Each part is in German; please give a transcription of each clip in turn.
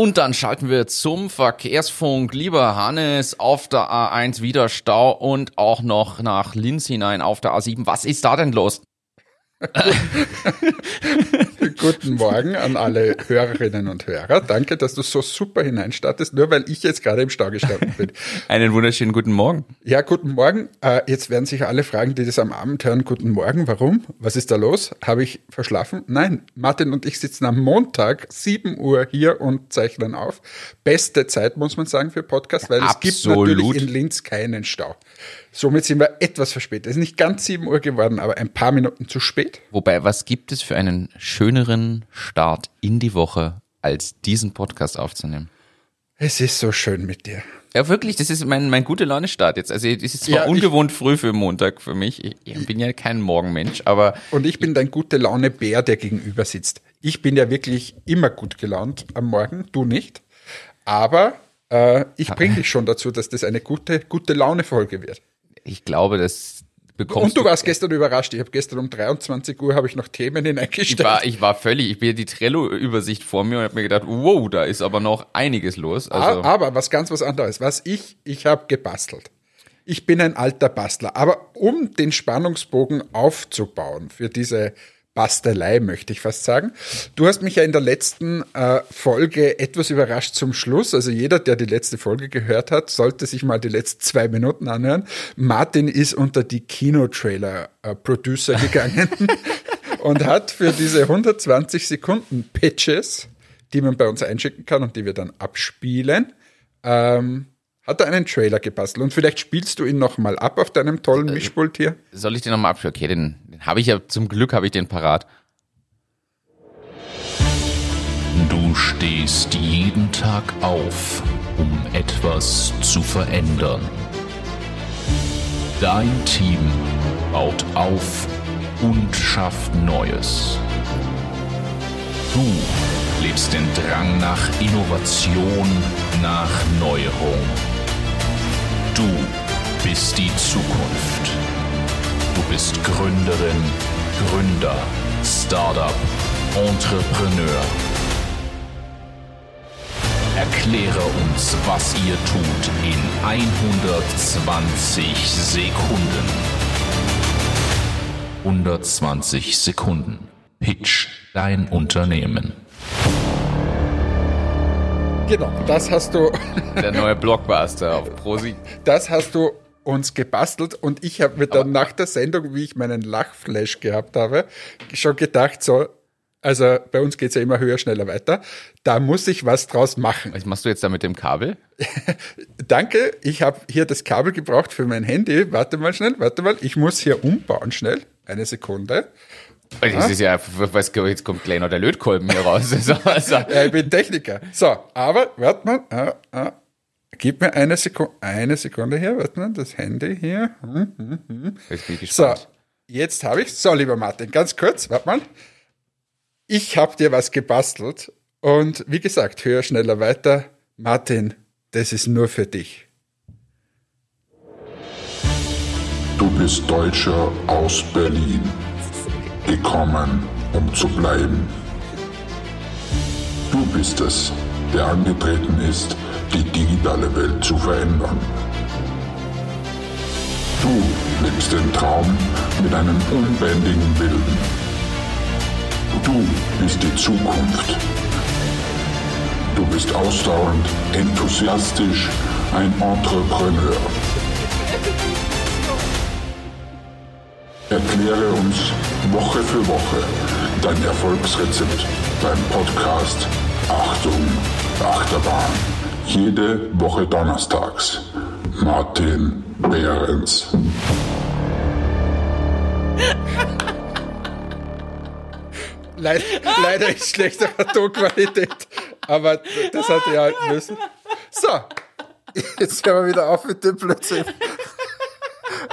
Und dann schalten wir zum Verkehrsfunk. Lieber Hannes, auf der A1 wieder Stau und auch noch nach Linz hinein auf der A7. Was ist da denn los? Guten Morgen an alle Hörerinnen und Hörer. Danke, dass du so super hineinstartest, nur weil ich jetzt gerade im Stau gestanden bin. Einen wunderschönen guten Morgen. Ja, guten Morgen. Äh, jetzt werden sich alle fragen, die das am Abend hören, guten Morgen, warum? Was ist da los? Habe ich verschlafen? Nein, Martin und ich sitzen am Montag, 7 Uhr hier und zeichnen auf. Beste Zeit, muss man sagen, für Podcast, weil Absolut. es gibt natürlich in Linz keinen Stau. Somit sind wir etwas verspätet. Es ist nicht ganz 7 Uhr geworden, aber ein paar Minuten zu spät. Wobei, was gibt es für einen schöneren Start in die Woche, als diesen Podcast aufzunehmen? Es ist so schön mit dir. Ja, wirklich, das ist mein, mein gute Laune-Start jetzt. Also, es ist zwar Ja, ich- ungewohnt früh für Montag für mich. Ich, ich bin ja kein Morgenmensch, aber Und ich bin dein gute Laune Bär, der gegenüber sitzt. Ich bin ja wirklich immer gut gelaunt am Morgen, du nicht. Aber äh, ich bringe dich schon dazu, dass das eine gute, gute Laune-Folge wird. ich glaube, das bekommst Und du warst gestern überrascht. Ich habe gestern um 23 Uhr habe ich noch Themen Ich hineingestellt. war, ich war völlig, ich bin die Trello-Übersicht vor mir und habe mir gedacht, wow, da ist aber noch einiges los. Also, A- aber was ganz was anderes. Was ich, ich habe gebastelt. Ich bin ein alter Bastler. Aber um den Spannungsbogen aufzubauen für diese Bastelei, möchte ich fast sagen. Du hast mich ja in der letzten äh, Folge etwas überrascht zum Schluss. Also jeder, der die letzte Folge gehört hat, sollte sich mal die letzten zwei Minuten anhören. Martin ist unter die Kinotrailer-Producer gegangen und hat für diese 120 Sekunden Pitches, die man bei uns einschicken kann und die wir dann abspielen, ähm, hat er einen Trailer gebastelt. Und vielleicht spielst du ihn nochmal ab auf deinem tollen Mischpult hier. soll ich den nochmal abspielen? Okay, den, den habe ich ja, zum Glück habe ich den parat. Du stehst jeden Tag auf, um etwas zu verändern. Dein Team baut auf und schafft Neues. Du lebst den Drang nach Innovation, nach Neuerung. Du bist die Zukunft. Du bist Gründerin, Gründer, Startup, Entrepreneur. Erkläre uns, was ihr tut in 120 Sekunden. 120 Sekunden. Pitch dein Unternehmen. Genau, das hast du, Der neue Blockbuster auf Prosi. das hast du uns gebastelt und ich habe mir dann nach der Sendung, wie ich meinen Lachflash gehabt habe, schon gedacht, so, also bei uns geht's ja immer höher, schneller weiter, da muss ich was draus machen. Was machst du jetzt da mit dem Kabel? Danke, ich habe hier das Kabel gebraucht für mein Handy. Warte mal schnell, warte mal, ich muss hier umbauen schnell. Eine Sekunde. Das ist ja, was, jetzt kommt gleich noch der Lötkolben hier raus. Also, also, Ja, ich bin Techniker. So, aber warte mal. Ah, ah. Gib mir eine Sekunde, eine Sekunde hier, warte mal, das Handy hier. Hm. jetzt bin ich So, jetzt habe ich So, lieber Martin, ganz kurz, warte mal. Ich habe dir was gebastelt und wie gesagt, höher, schneller, weiter. Martin, das ist nur für dich. Du bist Deutscher aus Berlin, gekommen, um zu bleiben. Du bist es, der angetreten ist, die digitale Welt zu verändern. Du lebst den Traum mit einem unbändigen Willen. Du bist die Zukunft. Du bist ausdauernd, enthusiastisch, ein Entrepreneur. Erkläre uns Woche für Woche dein Erfolgsrezept beim Podcast Achtung, Achterbahn. Jede Woche donnerstags. Martin Behrens. Leider, leider ist schlechtere Tonqualität, aber das hat er halten müssen. So, jetzt hören wir wieder auf mit dem Blödsinn.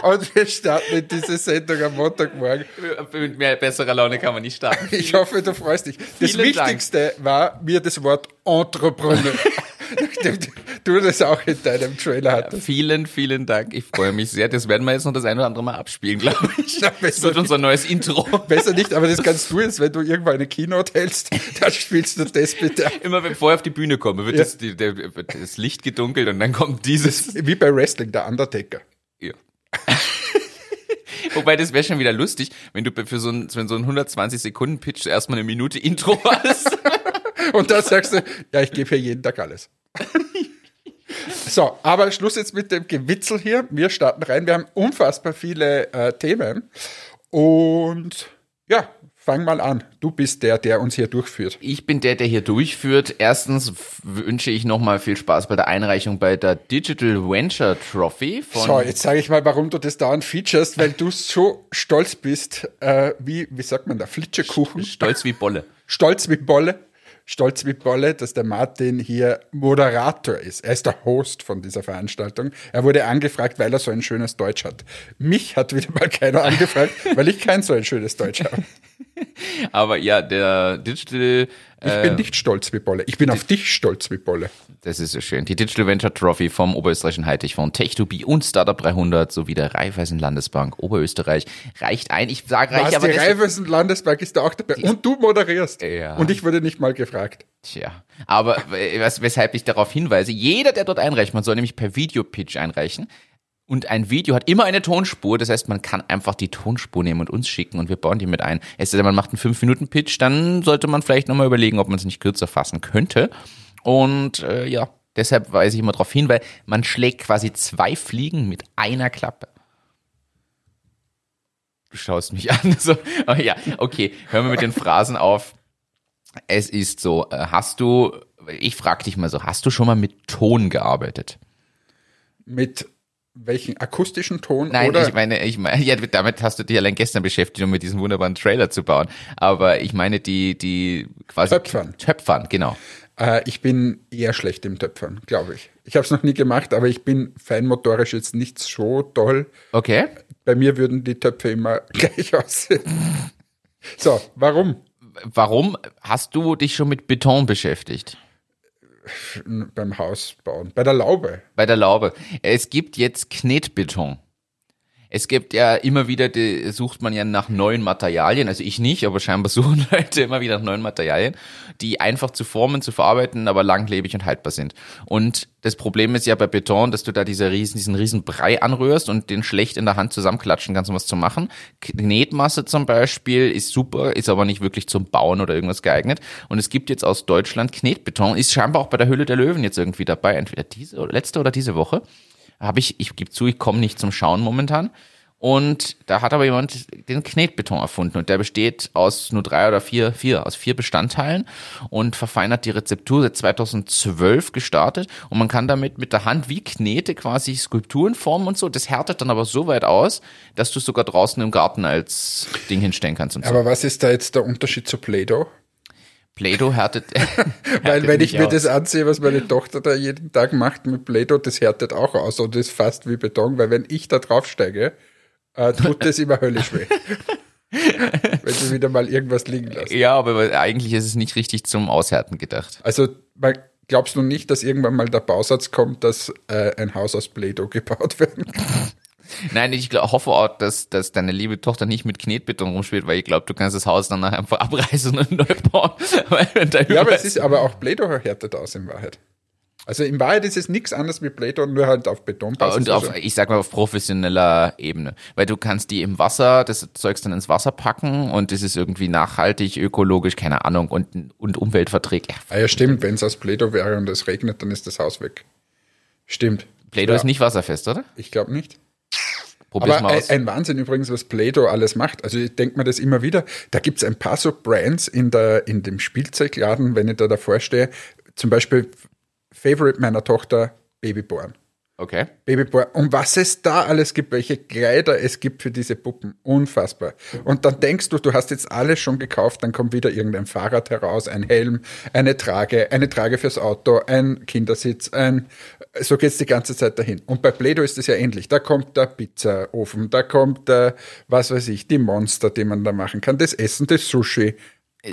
Und wir starten in diese Sendung am Montagmorgen. Mit mehr besserer Laune kann man nicht starten. Ich hoffe, du freust dich. Das Vielen Dank. Wichtigste war mir das Wort Entrepreneur. Du das auch in deinem Trailer hattest. Vielen, vielen Dank. Ich freue mich sehr. Das werden wir jetzt noch das ein oder andere Mal abspielen, glaube ich. Na, Das wird unser neues Intro. besser nicht, aber das kannst du jetzt, wenn du irgendwo eine Keynote hältst, dann spielst du das bitte. Immer wenn vorher auf die Bühne komme, wird, Ja. das, die, der, wird das Licht gedunkelt und dann kommt dieses. Wie bei Wrestling, der Undertaker. Ja. Wobei, das wäre schon wieder lustig, wenn du für so einen, so einen 120-Sekunden-Pitch erstmal eine Minute Intro hast. Und dann sagst du, ja, ich gebe hier jeden Tag alles. So, aber Schluss jetzt mit dem Gewitzel hier. Wir starten rein. Wir haben unfassbar viele äh, Themen. Und ja, fang mal an. Du bist der, der uns hier durchführt. Ich bin der, der hier durchführt. Erstens wünsche ich nochmal viel Spaß bei der Einreichung bei der Digital Venture Trophy von So, jetzt sage ich mal, warum du das dauernd featurest, weil du so stolz bist, äh, wie, wie sagt man da, Flitschekuchen? Stolz wie Bolle. Stolz wie Bolle. Stolz wie Bolle, dass der Martin hier Moderator ist. Er ist der Host von dieser Veranstaltung. Er wurde angefragt, weil er so ein schönes Deutsch hat. Mich hat wieder mal keiner angefragt, weil ich kein so ein schönes Deutsch habe. Aber ja, der Digital, Ich bin nicht stolz wie Bolle. Ich bin auf dich stolz wie Bolle. das ist so schön, die Digital Venture Trophy vom Oberösterreichischen Hightech-Fonds Tech2B und Startup 300 sowie der Raiffeisen Landesbank Oberösterreich reicht ein. Ich sage reich, Was, aber die Raiffeisen Landesbank ist da auch dabei. Und du moderierst. Ja. Und ich wurde nicht mal gefragt. Tja, aber äh, was, weshalb ich darauf hinweise, jeder, der dort einreicht, man soll nämlich per Videopitch einreichen. Und ein Video hat immer eine Tonspur, das heißt, man kann einfach die Tonspur nehmen und uns schicken und wir bauen die mit ein. Es denn, man macht einen 5-Minuten-Pitch, dann sollte man vielleicht nochmal überlegen, ob man es nicht kürzer fassen könnte. Und äh, ja, deshalb weise ich immer darauf hin, weil man schlägt quasi zwei Fliegen mit einer Klappe. Du schaust mich an. So, oh ja, okay, hören wir mit den Phrasen auf. Es ist so, äh, hast du, ich frage dich mal so, hast du schon mal mit Ton gearbeitet? Mit welchen akustischen Ton? Nein, oder? ich meine, ich meine, ja, damit hast du dich allein gestern beschäftigt, um mit diesem wunderbaren Trailer zu bauen. Aber ich meine die, die quasi Töpfern. Töpfern, genau. Äh, ich bin eher schlecht im Töpfern, glaube ich. Ich habe es noch nie gemacht, aber ich bin feinmotorisch jetzt nicht so toll. Okay. Bei mir würden die Töpfe immer gleich aussehen. So, warum? Warum hast du dich schon mit Beton beschäftigt? Beim Haus bauen. Bei der Laube. Bei der Laube. Es gibt jetzt Knetbeton. Es gibt ja immer wieder, die, sucht man ja nach neuen Materialien, also ich nicht, aber scheinbar suchen Leute immer wieder nach neuen Materialien, die einfach zu formen, zu verarbeiten, aber langlebig und haltbar sind. Und das Problem ist ja bei Beton, dass du da diese riesen, diesen riesen Brei anrührst und den schlecht in der Hand zusammenklatschen kannst, um was zu machen. Knetmasse zum Beispiel ist super, ist aber nicht wirklich zum Bauen oder irgendwas geeignet. Und es gibt jetzt aus Deutschland Knetbeton, ist scheinbar auch bei der Höhle der Löwen jetzt irgendwie dabei, entweder diese letzte oder diese Woche habe ich, ich gebe zu, ich komme nicht zum Schauen momentan. Und da hat aber jemand den Knetbeton erfunden und der besteht aus nur drei oder vier, vier, aus vier Bestandteilen und verfeinert die Rezeptur seit 2012 gestartet und man kann damit mit der Hand wie Knete quasi Skulpturen formen und so. Das härtet dann aber so weit aus, dass du es sogar draußen im Garten als Ding hinstellen kannst und so. Aber was ist da jetzt der Unterschied zu Play-Doh? Play-Doh härtet, Weil wenn ich mir aus. das ansehe, was meine Tochter da jeden Tag macht mit Play-Doh, das härtet auch aus und ist fast wie Beton, weil wenn ich da draufsteige, äh, tut das immer höllisch weh. wenn sie wieder mal irgendwas liegen lassen. Ja, aber eigentlich ist es nicht richtig zum Aushärten gedacht. Also glaubst du nicht, dass irgendwann mal der Bausatz kommt, dass äh, ein Haus aus Play-Doh gebaut werden kann? Nein, ich glaub, hoffe auch, dass, dass deine liebe Tochter nicht mit Knetbeton rumspielt, weil ich glaube, du kannst das Haus dann nachher einfach abreißen und neu bauen. Ja, aber es ist aber auch Play-Doh härtet aus in Wahrheit. Also in Wahrheit ist es nichts anderes wie Play-Doh, nur halt auf Betonbasis. und auf, ich sag mal auf professioneller Ebene, weil du kannst die im Wasser, das Zeugs dann ins Wasser packen und das ist irgendwie nachhaltig, ökologisch, keine Ahnung und, und umweltverträglich. Ja, ah ja, stimmt, wenn es aus Play-Doh wäre und es regnet, dann ist das Haus weg. Stimmt. Play-Doh Ja. ist nicht wasserfest, oder? Ich glaube nicht. Probier's Aber ein Wahnsinn übrigens, was Play-Doh alles macht. Also ich denke mir das immer wieder. Da gibt es ein paar so Brands in, der, in dem Spielzeugladen, wenn ich da davor stehe. Zum Beispiel Favorite meiner Tochter, Babyborn. Okay. Babyborn. Und was es da alles gibt, welche Kleider es gibt für diese Puppen. Unfassbar. Und dann denkst du, du hast jetzt alles schon gekauft, dann kommt wieder irgendein Fahrrad heraus, ein Helm, eine Trage, eine Trage fürs Auto, ein Kindersitz, ein, so geht's die ganze Zeit dahin. Und bei Play-Doh ist es ja ähnlich. Da kommt der Pizzaofen, da kommt der, was weiß ich, die Monster, die man da machen kann, das Essen, das Sushi.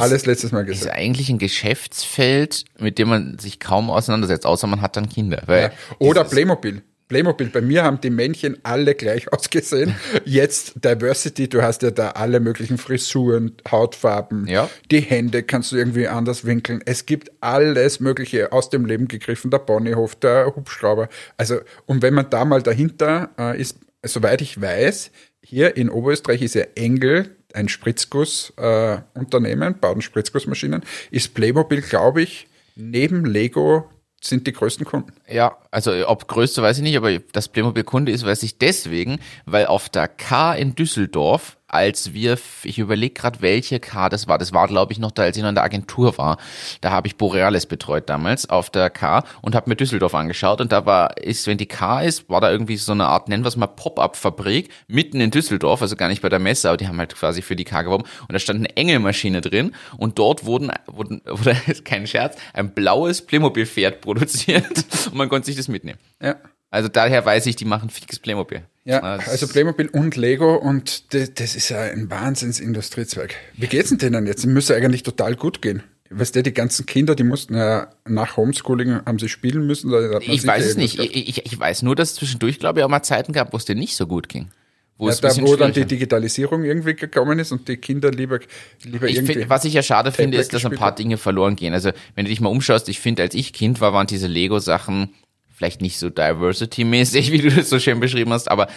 Alles letztes Mal ist gesagt. eigentlich ein Geschäftsfeld, mit dem man sich kaum auseinandersetzt, außer man hat dann Kinder. Ja. Oder Playmobil. Playmobil. Bei mir haben die Männchen alle gleich ausgesehen. Jetzt Diversity, du hast ja da alle möglichen Frisuren, Hautfarben, Ja. die Hände kannst du irgendwie anders winkeln. Es gibt alles Mögliche aus dem Leben gegriffen, der Ponyhof, der Hubschrauber. Also, und wenn man da mal dahinter äh, ist, soweit ich weiß, hier in Oberösterreich ist ja Engel, ein Spritzgussunternehmen, äh, bauen Spritzgussmaschinen, ist Playmobil, glaube ich, neben Lego sind die größten Kunden. Ja, also ob größte weiß ich nicht, aber dass Playmobil Kunde ist, weiß ich deswegen, weil auf der K in Düsseldorf, als wir, ich überlege gerade, welche K das war, das war glaube ich noch da, als ich noch in der Agentur war, da habe ich Borealis betreut damals auf der K und habe mir Düsseldorf angeschaut. Und da war, ist, wenn die K ist, war da irgendwie so eine Art, nennen wir es mal Pop-Up-Fabrik, mitten in Düsseldorf, also gar nicht bei der Messe, aber die haben halt quasi für die K geworben. Und da stand eine Engelmaschine drin und dort wurden, wurden ist kein Scherz, ein blaues Playmobil-Pferd produziert. Und man konnte sich das mitnehmen. Ja. Also daher weiß ich, die machen fixes Playmobil. Ja, also Playmobil und Lego und das, das ist ja ein Wahnsinns-Industriezweig. Wie geht's denn denen jetzt? Müsste eigentlich total gut gehen. Weißt du, die ganzen Kinder, die mussten ja nach Homeschooling, haben sie spielen müssen. Ich weiß es nicht. Ich, ich, ich weiß nur, dass es zwischendurch, glaube ich, auch mal Zeiten gab, wo es dir nicht so gut ging. Wo Ja, da, wo dann die Digitalisierung irgendwie gekommen ist und die Kinder lieber, lieber ich irgendwie. find, was ich ja schade finde, ist, dass ein paar. Dinge verloren gehen. Also, wenn du dich mal umschaust, ich finde, als ich Kind war, waren diese Lego-Sachen vielleicht nicht so diversity-mäßig, wie du das so schön beschrieben hast, aber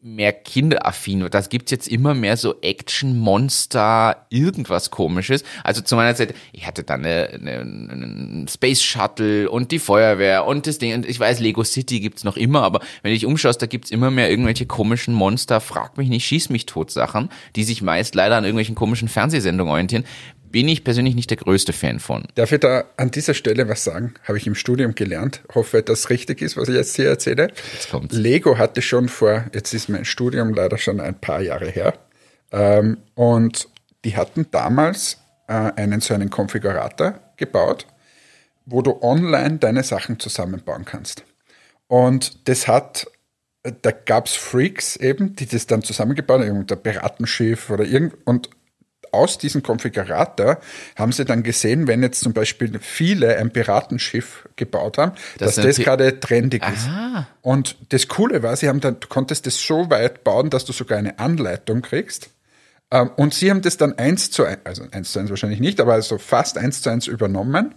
mehr kinderaffin. Das gibt's jetzt immer mehr so Action, Monster, irgendwas komisches. Also zu meiner Zeit, ich hatte dann eine, eine, einen Space Shuttle und die Feuerwehr und das Ding. Und ich weiß, Lego City gibt's noch immer, aber wenn du dich umschaust, da gibt's immer mehr irgendwelche komischen Monster, frag mich nicht, schieß mich tot Sachen, die sich meist leider an irgendwelchen komischen Fernsehsendungen orientieren. Bin ich persönlich nicht der größte Fan von. Darf ich da an dieser Stelle was sagen? Habe ich im Studium gelernt. Hoffe, dass richtig ist, was ich jetzt hier erzähle. Jetzt kommt's. Lego hatte schon vor, jetzt ist mein Studium leider schon ein paar Jahre her. Ähm, und die hatten damals äh, einen so einen Konfigurator gebaut, wo du online deine Sachen zusammenbauen kannst. Und das hat, da gab es Freaks eben, die das dann zusammengebaut haben, irgendein Piratenschiff oder irgend und aus diesem Konfigurator haben sie dann gesehen, wenn jetzt zum Beispiel viele ein Piratenschiff gebaut haben, Das dass das Pi- gerade trendig ist. Ah. Und das Coole war, sie haben dann, du konntest das so weit bauen, dass du sogar eine Anleitung kriegst. Ähm, Und sie haben das dann eins zu eins, also eins zu eins wahrscheinlich nicht, aber also fast eins zu eins übernommen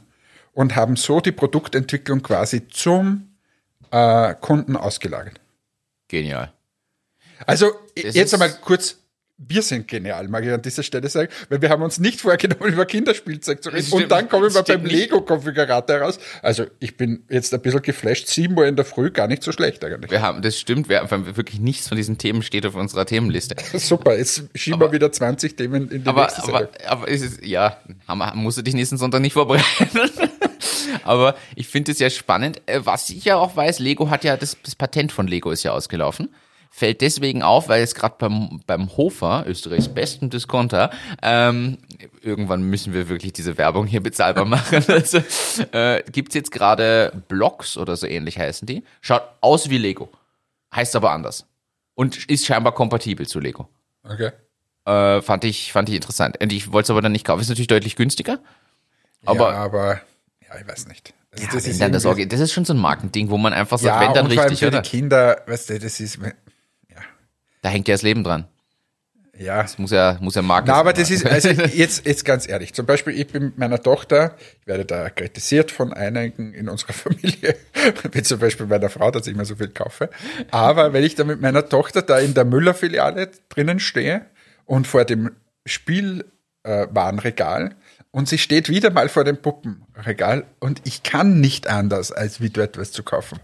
und haben so die Produktentwicklung quasi zum äh, Kunden ausgelagert. Genial. Also Das jetzt ist- einmal kurz, wir sind genial, mag ich an dieser Stelle sagen, weil wir haben uns nicht vorgenommen, über Kinderspielzeug zu reden. Und dann kommen wir beim. Lego-Konfigurator raus. Also ich bin jetzt ein bisschen geflasht, sieben Uhr in der Früh, gar nicht so schlecht eigentlich. Wir haben, das stimmt, wir haben wirklich nichts von diesen Themen steht auf unserer Themenliste. Super, jetzt schieben wir wieder 20 Themen in die Aber, nächste aber, Sendung. aber ist es, ja, musst du dich nächsten Sonntag nicht vorbereiten. aber ich finde es ja spannend. Äh, Was ich ja auch weiß, Lego hat ja, das, das Patent von Lego ist ja ausgelaufen. Fällt deswegen auf, weil es gerade beim, beim Hofer, Österreichs besten Discounter, ähm, irgendwann müssen wir wirklich diese Werbung hier bezahlbar machen. Also, äh, gibt's jetzt gerade Blocks oder so ähnlich heißen die. Schaut aus wie Lego. Heißt aber anders. Und ist scheinbar kompatibel zu Lego. Okay. Äh, fand ich, fand ich interessant. Und ich wollte es aber dann nicht kaufen. Ist natürlich deutlich günstiger. Aber ja, aber ja, ich weiß nicht. Also ja, das, ist das, das ist schon so ein Markending, wo man einfach sagt, ja, wenn dann und vor allem richtig, für oder? die Kinder, weißt du, das ist, Da hängt ja das Leben dran. ja. Das muss ja, muss ja Marken Na, aber das ist, also jetzt, jetzt ganz ehrlich, zum Beispiel ich bin mit meiner Tochter, ich werde da kritisiert von einigen in unserer Familie, wie zum Beispiel meiner Frau, dass ich immer so viel kaufe. Aber wenn ich da mit meiner Tochter da in der Müller-Filiale drinnen stehe und vor dem Spielwarenregal und sie steht wieder mal vor dem Puppenregal und ich kann nicht anders, als wie dort was zu kaufen.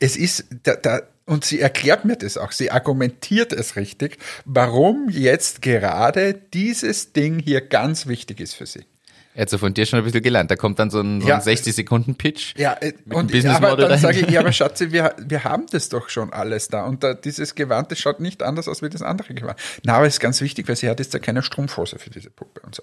Es ist, da, da, und sie erklärt mir das auch, sie argumentiert es richtig, warum jetzt gerade dieses Ding hier ganz wichtig ist für sie. Er hat so von dir schon ein bisschen gelernt. Da kommt dann so ein, so Ja. ein 60-Sekunden-Pitch. Ja, äh, Mit und Business aber dann sage ich, ja, aber Schatzi, wir, wir haben das doch schon alles da. Und da, dieses Gewand, das schaut nicht anders aus wie das andere Gewand. Na, aber es ist ganz wichtig, weil sie hat jetzt da keine Strumpfhose für diese Puppe und so.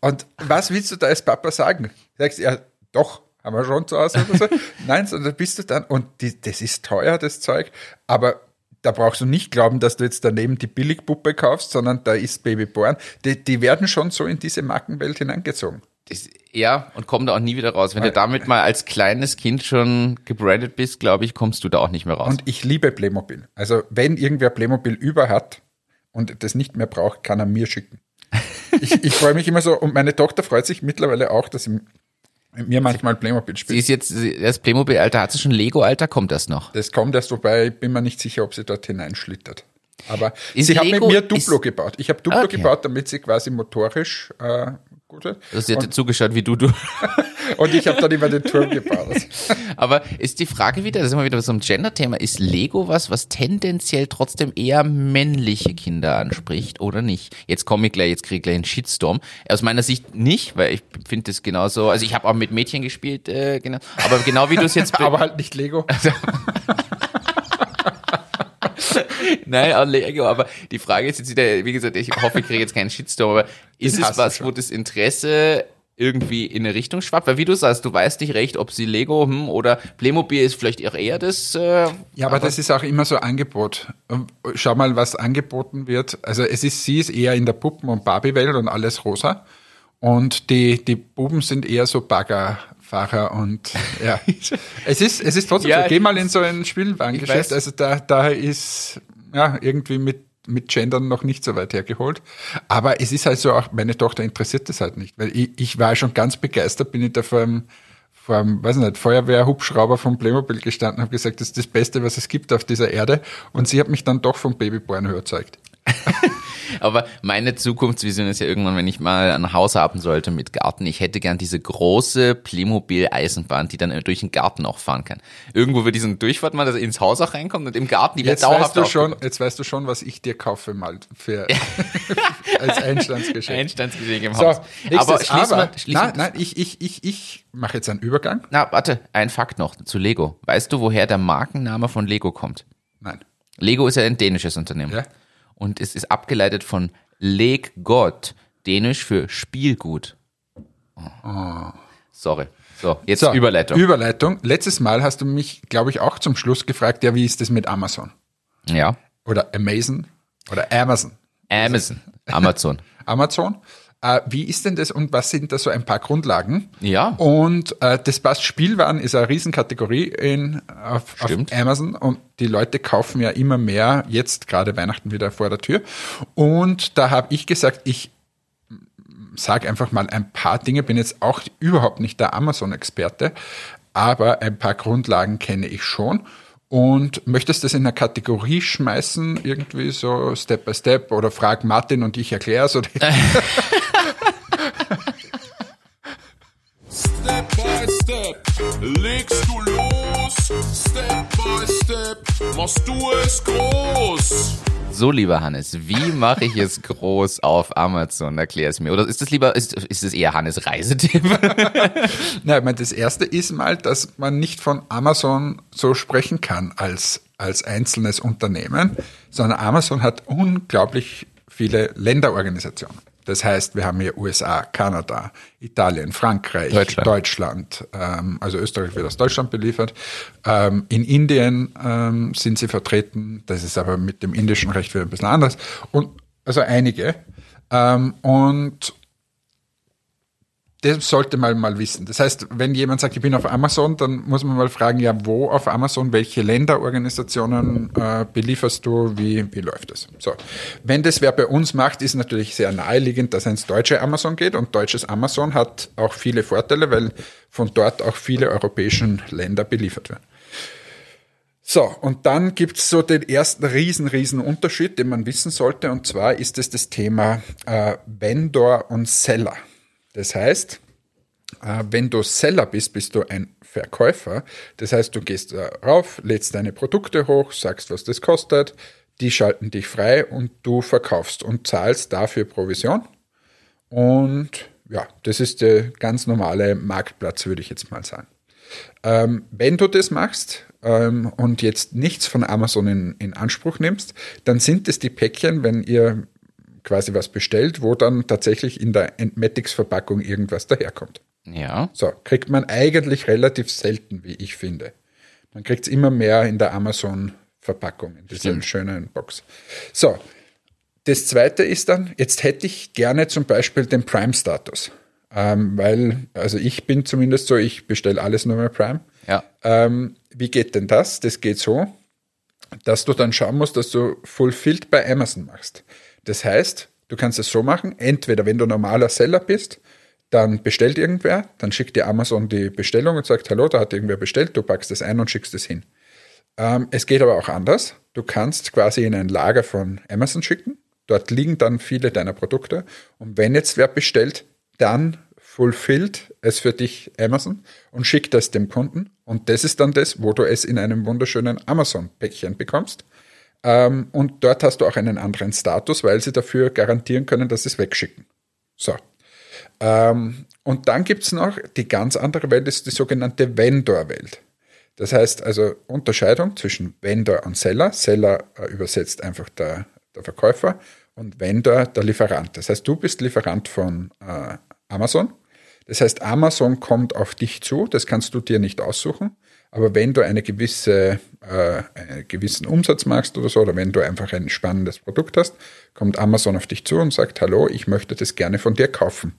Und was willst du da als Papa sagen? Sagst du, ja, doch, haben wir schon zu Hause oder so? Nein, sondern bist du dann, und die, das ist teuer, das Zeug, aber da brauchst du nicht glauben, dass du jetzt daneben die Billigpuppe kaufst, sondern da ist Babyborn. Die, die werden schon so in diese Markenwelt hineingezogen. Das, ja, und komm da auch nie wieder raus. Wenn du damit mal als kleines Kind schon gebrandet bist, glaube ich, kommst du da auch nicht mehr raus. Und ich liebe Playmobil. Also wenn irgendwer Playmobil über hat und das nicht mehr braucht, kann er mir schicken. ich, ich freue mich immer so und meine Tochter freut sich mittlerweile auch, dass sie mit mir manchmal Playmobil sie spielt. ist jetzt, sie- das Playmobil-Alter, hat sie schon Lego-Alter, kommt das noch? Das kommt erst, wobei ich bin mir nicht sicher, ob sie dort hineinschlittert. Aber Ist sie hat mit mir Duplo ist- gebaut. Ich habe Duplo Okay. gebaut, damit sie quasi motorisch äh, gut wird. Du hast jetzt zugeschaut, wie du, du. Und ich habe dann immer den Turm gebaut. Aber ist die Frage wieder, das ist immer wieder so ein Gender-Thema, ist Lego was, was tendenziell trotzdem eher männliche Kinder anspricht oder nicht? Jetzt komme ich gleich, jetzt kriege ich gleich einen Shitstorm. Aus meiner Sicht nicht, weil ich finde das genauso, also ich habe auch mit Mädchen gespielt, äh, genau, aber genau wie du es jetzt be- Aber halt nicht Lego. Nein, auch Lego, aber die Frage ist jetzt wieder, wie gesagt, ich hoffe, ich kriege jetzt keinen Shitstorm, aber ist es was, wo das Interesse irgendwie in eine Richtung schwappt? Weil wie du sagst, du weißt nicht recht, ob sie Lego hm, oder Playmobil ist vielleicht auch eher das. Äh, Ja, aber, das ist auch immer so Angebot. Schau mal, was angeboten wird. Also es ist, sie ist eher in der Puppen- und Barbie-Welt und alles rosa. Und die, die Buben sind eher so Baggerfahrer und ja. es ist, es ist trotzdem Ja, so. Geh mal in so ein. Spielwarengeschäft. Also da, da ist ja irgendwie mit, mit Gendern noch nicht so weit hergeholt. Aber es ist halt so, auch meine Tochter interessiert das halt nicht. Weil ich, ich war schon ganz begeistert, bin ich da vor einem vor einem, weiß nicht, Feuerwehrhubschrauber vom Playmobil gestanden und habe gesagt, das ist das Beste, was es gibt auf dieser Erde. Und sie hat mich dann doch vom Babyborn überzeugt. Aber meine Zukunftsvision ist ja irgendwann, wenn ich mal ein Haus haben sollte mit Garten, ich hätte gern diese große Playmobil-Eisenbahn, die dann durch den Garten auch fahren kann. Irgendwo wird diesen Durchfahrt mal, dass er ins Haus auch reinkommt und im Garten die Jetzt weißt, dauerhaft du schon, aufgebaut. jetzt weißt du schon, was ich dir kaufe mal für, als Einstandsgeschenk. Einstandsgeschenk im Haus. Aber schließen aber, wir, schließen nein, nein, ich, ich, ich, ich mache jetzt einen Übergang. Na, warte, ein Fakt noch zu Lego. Weißt du, woher der Markenname von Lego kommt? Nein. Lego ist ja ein dänisches Unternehmen. Ja. Und es ist abgeleitet von Leg Gott, dänisch für Spielgut. Oh. Sorry. So, jetzt So, Überleitung. Überleitung. Letztes Mal hast du mich, glaube ich, auch zum Schluss gefragt, ja, wie ist das mit Amazon? ja. Oder Amazon? Oder Amazon? Amazon. Amazon. Amazon. Äh, wie ist denn das und was sind da so ein paar Grundlagen? Ja. Und äh, das passt, Spielwaren ist eine Riesenkategorie in, auf, auf. Amazon und die Leute kaufen ja immer mehr, jetzt gerade Weihnachten wieder vor der Tür. Und da habe ich gesagt, ich sage einfach mal ein paar Dinge, bin jetzt auch überhaupt nicht der Amazon-Experte, aber ein paar Grundlagen kenne ich schon. Und möchtest das in eine Kategorie schmeißen, irgendwie so Step by Step oder frag Martin und ich erkläre es? Oder Step by Step legst du los. Step by Step machst du es groß. So, lieber Hannes, wie mache ich es groß auf Amazon? Erklär es mir. Oder ist das lieber, ist, ist das eher Hannes Reisetipp? Na, ich meine, das erste ist mal, dass man nicht von Amazon so sprechen kann als, als einzelnes Unternehmen, sondern Amazon hat unglaublich viele Länderorganisationen. Das heißt, wir haben hier USA, Kanada, Italien, Frankreich, Deutschland. Deutschland ähm, also Österreich wird aus Deutschland beliefert. Ähm, in Indien ähm, sind sie vertreten, das ist aber mit dem indischen Recht wieder ein bisschen anders. Und also einige. Ähm, und das sollte man mal wissen. Das heißt, wenn jemand sagt, ich bin auf Amazon, dann muss man mal fragen, ja, wo auf Amazon, welche Länderorganisationen äh, belieferst du, wie, wie läuft das? So. Wenn das wer bei uns macht, ist natürlich sehr naheliegend, dass er ins deutsche Amazon geht und deutsches Amazon hat auch viele Vorteile, weil von dort auch viele europäischen Länder beliefert werden. So, und dann gibt's so den ersten riesen, riesen Unterschied, den man wissen sollte, und zwar ist es das Thema äh, Vendor und Seller. Das heißt, äh, wenn du Seller bist, bist du ein Verkäufer. Das heißt, du gehst rauf, lädst deine Produkte hoch, sagst, was das kostet, die schalten dich frei und du verkaufst und zahlst dafür Provision. Und ja, das ist der ganz normale Marktplatz, würde ich jetzt mal sagen. Ähm, wenn du das machst ähm, und jetzt nichts von Amazon in, in Anspruch nimmst, dann sind es die Päckchen, wenn ihr quasi was bestellt, wo dann tatsächlich in der Entmatics-Verpackung irgendwas daherkommt. ja. So, kriegt man eigentlich relativ selten, wie ich finde. Man kriegt es immer mehr in der Verpackung, in dieser schönen Box. So, das zweite ist dann, jetzt hätte ich gerne zum Beispiel den Prime-Status. Ähm, weil, also ich bin zumindest so, ich bestelle alles nur mehr Prime. Ja. Ähm, wie geht denn das? Das geht so, dass du dann schauen musst, dass du Fulfilled bei Amazon machst. Das heißt, du kannst es so machen, entweder wenn du normaler Seller bist, dann bestellt irgendwer, dann schickt dir Amazon die Bestellung und sagt, hallo, da hat irgendwer bestellt, du packst es ein und schickst es hin. Ähm, es geht aber auch anders. Du kannst quasi in ein Lager von Amazon schicken. Dort liegen dann viele deiner Produkte. Und wenn jetzt wer bestellt, dann fulfillt es für dich Amazon und schickt es dem Kunden. Und das ist dann das, wo du es in einem wunderschönen Amazon-Päckchen bekommst. Ähm, und dort hast du auch einen anderen Status, weil sie dafür garantieren können, dass sie es wegschicken. So. Ähm, und dann gibt's noch die ganz andere Welt, ist die sogenannte Vendor-Welt. Das heißt also Unterscheidung zwischen Vendor und Seller. Seller äh, übersetzt einfach der, der Verkäufer und Vendor der Lieferant. Das heißt, du bist Lieferant von äh, Amazon. Das heißt, Amazon kommt auf dich zu, das kannst du dir nicht aussuchen. Aber wenn du eine gewisse, äh, einen gewissen Umsatz machst oder so, oder wenn du einfach ein spannendes Produkt hast, kommt Amazon auf dich zu und sagt, hallo, ich möchte das gerne von dir kaufen.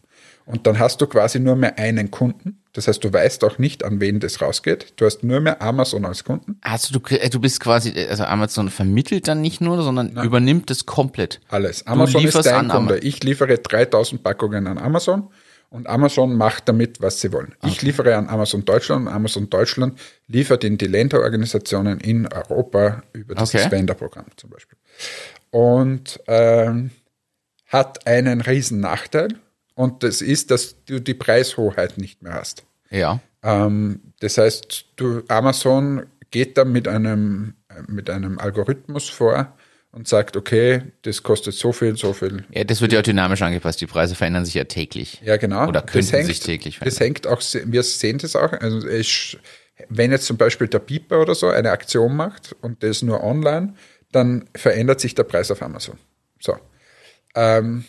Und dann hast du quasi nur mehr einen Kunden. Das heißt, du weißt auch nicht, an wen das rausgeht. Du hast nur mehr Amazon als Kunden. Also du, äh, du bist quasi, also Amazon vermittelt dann nicht nur, sondern übernimmt es komplett. Alles. Amazon ist dein Kunde. Ich liefere 3000 Packungen an Amazon und Amazon macht damit, was sie wollen. Ich liefere an Amazon Deutschland und Amazon Deutschland liefert in die Länderorganisationen in Europa über dieses Okay. Vendor-Programm zum Beispiel. Und ähm, hat einen riesen Nachteil und das ist, dass du die Preishoheit nicht mehr hast. Ja. Ähm, das heißt, du, Amazon geht dann mit einem, äh, mit einem Algorithmus vor und sagt, okay, das kostet so viel, so viel. Ja, das wird ja auch dynamisch angepasst. Die Preise verändern sich ja täglich. Ja, genau. Oder Das könnten hängt- sich täglich Das verändern. hängt auch, wir sehen das auch. Also es, wenn jetzt zum Beispiel der Beeper oder so eine Aktion macht und das nur online, dann verändert sich der Preis auf Amazon. So. Ähm,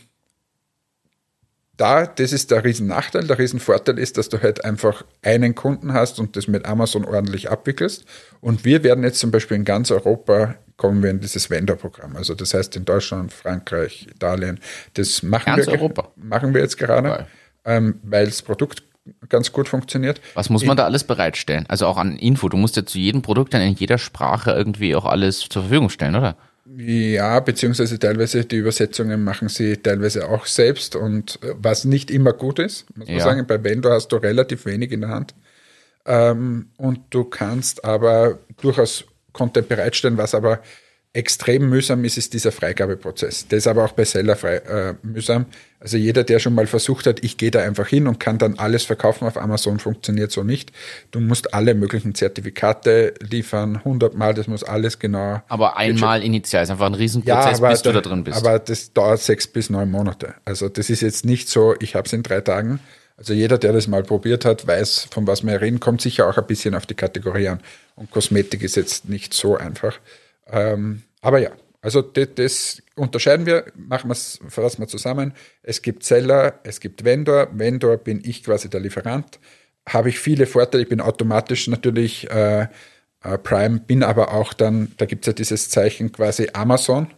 da, das ist der Riesennachteil. Der Riesenvorteil ist, dass du halt einfach einen Kunden hast und das mit Amazon ordentlich abwickelst. Und wir werden jetzt zum Beispiel in ganz Europa kommen wir in dieses Vendor-Programm. Also das heißt in Deutschland, Frankreich, Italien. Das machen Ganz wir, Europa. machen wir jetzt gerade, ähm, weil das Produkt ganz gut funktioniert. Was muss man da alles bereitstellen? Also auch an Info. Du musst ja zu jedem Produkt dann in jeder Sprache irgendwie auch alles zur Verfügung stellen, oder? Ja, beziehungsweise teilweise die Übersetzungen machen sie teilweise auch selbst und äh, was nicht immer gut ist, muss man Ja. sagen. Bei Vendor hast du relativ wenig in der Hand. Ähm, und du kannst aber durchaus Content bereitstellen, was aber extrem mühsam ist, ist dieser Freigabeprozess. Der ist aber auch bei Seller frei, äh, mühsam. Also jeder, der schon mal versucht hat, ich gehe da einfach hin und kann dann alles verkaufen auf Amazon, funktioniert so nicht. Du musst alle möglichen Zertifikate liefern, 100 Mal, das muss alles genau Aber einmal initial ist einfach ein Riesenprozess, bis du da drin bist. aber das dauert sechs bis neun Monate. Also das ist jetzt nicht so, ich habe es in drei Tagen. Also jeder, der das mal probiert hat, weiß, von was wir reden, kommt sicher auch ein bisschen auf die Kategorie an. Und Kosmetik ist jetzt nicht so einfach. Ähm, aber ja, also das, das unterscheiden wir, machen wir es, zusammen. Es gibt Seller, es gibt Vendor. Vendor bin ich quasi der Lieferant. Habe ich viele Vorteile. Ich bin automatisch natürlich äh, äh, Prime, bin aber auch dann, da gibt es ja dieses Zeichen quasi Amazon,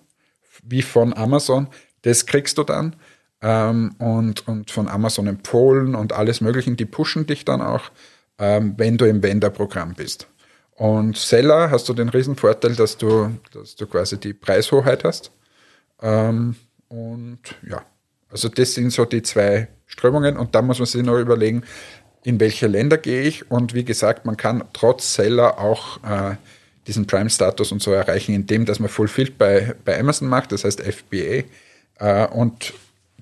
wie von Amazon. Das kriegst du dann. Ähm, und, und von Amazon empfohlen und alles Mögliche. Die pushen dich dann auch, ähm, wenn du im Vendor-Programm bist. Und Seller hast du den riesen Vorteil, dass du, dass du quasi die Preishoheit hast. Ähm, und ja, also das sind so die zwei Strömungen. Und da muss man sich noch überlegen, in welche Länder gehe ich. Und wie gesagt, man kann trotz Seller auch äh, diesen Prime-Status und so erreichen, indem dass man Fulfilled bei, bei Amazon macht, das heißt FBA. Äh, und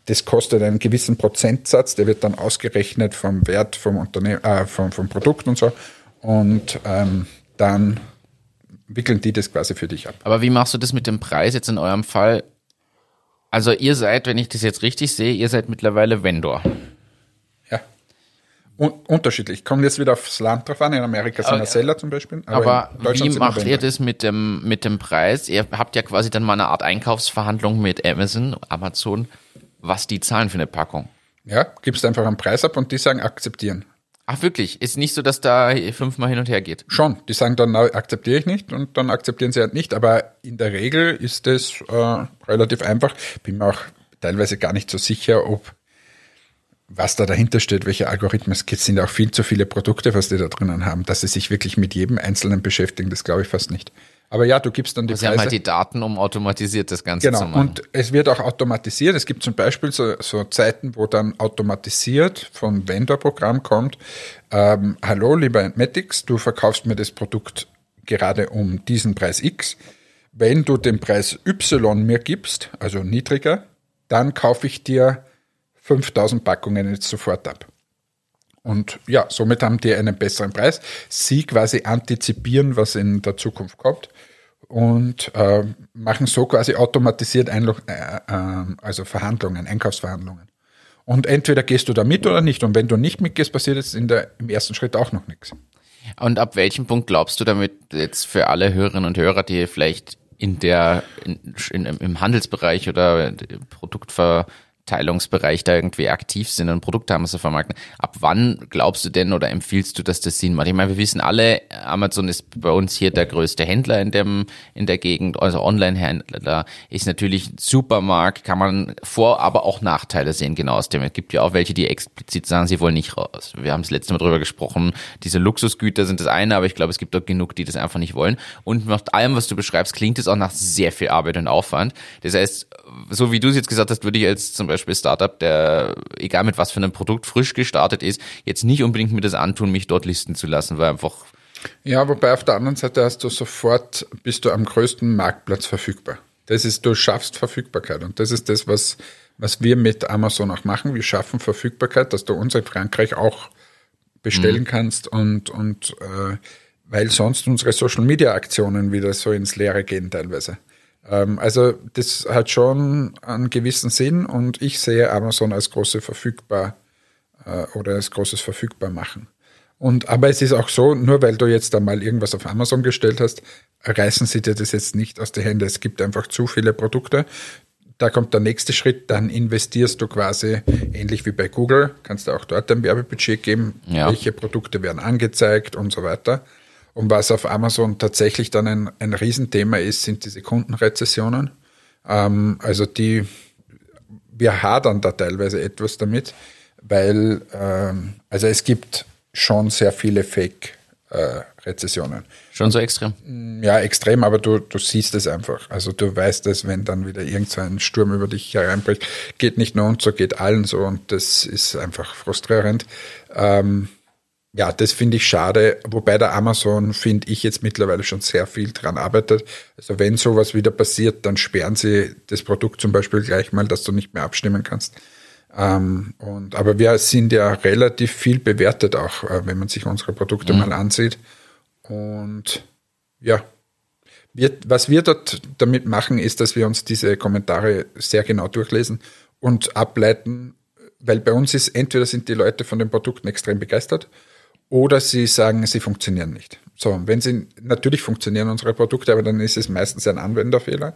das kostet einen gewissen Prozentsatz, der wird dann ausgerechnet vom Wert vom, Unternehmen, äh, vom, vom Produkt und so. Und ähm, dann wickeln die das quasi für dich ab. Aber wie machst du das mit dem Preis jetzt in eurem Fall? Also ihr seid, wenn ich das jetzt richtig sehe, ihr seid mittlerweile Vendor. Ja. Un unterschiedlich. Kommt jetzt wieder aufs Land drauf an. In Amerika sind Aber- wir Seller zum Beispiel. Aber in Deutschland wie macht ihr das mit dem, mit dem Preis? Ihr habt ja quasi dann mal eine Art Einkaufsverhandlung mit Amazon, Amazon, was die zahlen für eine Packung. Ja, gibst einfach einen Preis ab und die sagen akzeptieren. Ach wirklich? Ist nicht so, dass da fünfmal hin und her geht? Schon. Die sagen dann, na, akzeptiere ich nicht und dann akzeptieren sie halt nicht. Aber in der Regel ist es äh, relativ einfach. Bin mir auch teilweise gar nicht so sicher, ob was da dahinter steht, welche Algorithmen es gibt, sind auch viel zu viele Produkte, was die da drinnen haben, dass sie sich wirklich mit jedem Einzelnen beschäftigen, das glaube ich fast nicht. Aber ja, du gibst dann die Sie Preise. haben halt die Daten, um automatisiert das Ganze Genau, zu machen. und es wird auch automatisiert. Es gibt zum Beispiel so, so Zeiten, wo dann automatisiert vom Vendor-Programm kommt, ähm, hallo lieber Entmatics, du verkaufst mir das Produkt gerade um diesen Preis X. Wenn du den Preis Y mir gibst, also niedriger, dann kaufe ich dir 5000 Packungen jetzt sofort ab. Und ja, somit haben die einen besseren Preis. Sie quasi antizipieren, was in der Zukunft kommt und äh, machen so quasi automatisiert Einlo äh, äh, also Verhandlungen, Einkaufsverhandlungen. Und entweder gehst du da mit oder nicht. Und wenn du nicht mitgehst, passiert jetzt in der, im ersten Schritt auch noch nichts. Und ab welchem Punkt glaubst du damit jetzt für alle Hörerinnen und Hörer, die vielleicht in der in, in, im Handelsbereich oder Produktverteilungsbereich da irgendwie aktiv sind und Produkte haben zu vermarkten, ab wann glaubst du denn oder empfiehlst du, dass das Sinn macht? Ich meine, wir wissen alle, Amazon ist bei uns hier der größte Händler in dem in der Gegend, also Online-Händler ist natürlich ein Supermarkt, kann man Vor-, aber auch Nachteile sehen genau aus dem. Es gibt ja auch welche, die explizit sagen, sie wollen nicht raus. Wir haben das letzte Mal drüber gesprochen, diese Luxusgüter sind das eine, aber ich glaube, es gibt auch genug, die das einfach nicht wollen. Und nach allem, was du beschreibst, klingt es auch nach sehr viel Arbeit und Aufwand. Das heißt, so wie du es jetzt gesagt hast, würde ich als zum Beispiel Startup, der egal mit was für einem Produkt frisch gestartet ist, jetzt nicht unbedingt mir das antun, mich dort listen zu lassen, weil einfach Ja, wobei auf der anderen Seite hast du sofort, bist du am größten Marktplatz verfügbar. Das ist, du schaffst Verfügbarkeit. Und das ist das, was, was wir mit Amazon auch machen. Wir schaffen Verfügbarkeit, dass du uns in Frankreich auch bestellen kannst und, und äh, weil sonst unsere Social Media Aktionen wieder so ins Leere gehen teilweise. Ähm, also das hat schon einen gewissen Sinn und ich sehe Amazon als große verfügbar äh, oder als großes verfügbar machen. Und, aber es ist auch so, nur weil du jetzt einmal irgendwas auf Amazon gestellt hast, reißen sie dir das jetzt nicht aus die Hände. Es gibt einfach zu viele Produkte. Da kommt der nächste Schritt, dann investierst du quasi, ähnlich wie bei Google, kannst du auch dort ein Werbebudget geben, Ja. welche Produkte werden angezeigt und so weiter. Und was auf Amazon tatsächlich dann ein, ein Riesenthema ist, sind diese Kundenrezessionen. Ähm, also die, wir hadern da teilweise etwas damit, weil ähm, also es gibt schon sehr viele Fake-Rezessionen. schon so extrem. ja, extrem, aber du, du siehst es einfach. Also du weißt es, wenn dann wieder irgend so Sturm über dich hereinbricht, geht nicht nur uns so, geht allen so und das ist einfach frustrierend. Ähm, ja, das finde ich schade, wobei der Amazon, finde ich, jetzt mittlerweile schon sehr viel dran arbeitet. Also wenn sowas wieder passiert, dann sperren sie das Produkt zum Beispiel gleich mal, dass du nicht mehr abstimmen kannst. Ähm, und, aber wir sind ja relativ viel bewertet auch, äh, wenn man sich unsere Produkte mal ansieht. Und ja, wir, was wir dort damit machen, ist, dass wir uns diese Kommentare sehr genau durchlesen und ableiten, weil bei uns ist, entweder sind die Leute von den Produkten extrem begeistert oder sie sagen, sie funktionieren nicht. So, wenn sie, natürlich funktionieren unsere Produkte, aber dann ist es meistens ein Anwenderfehler.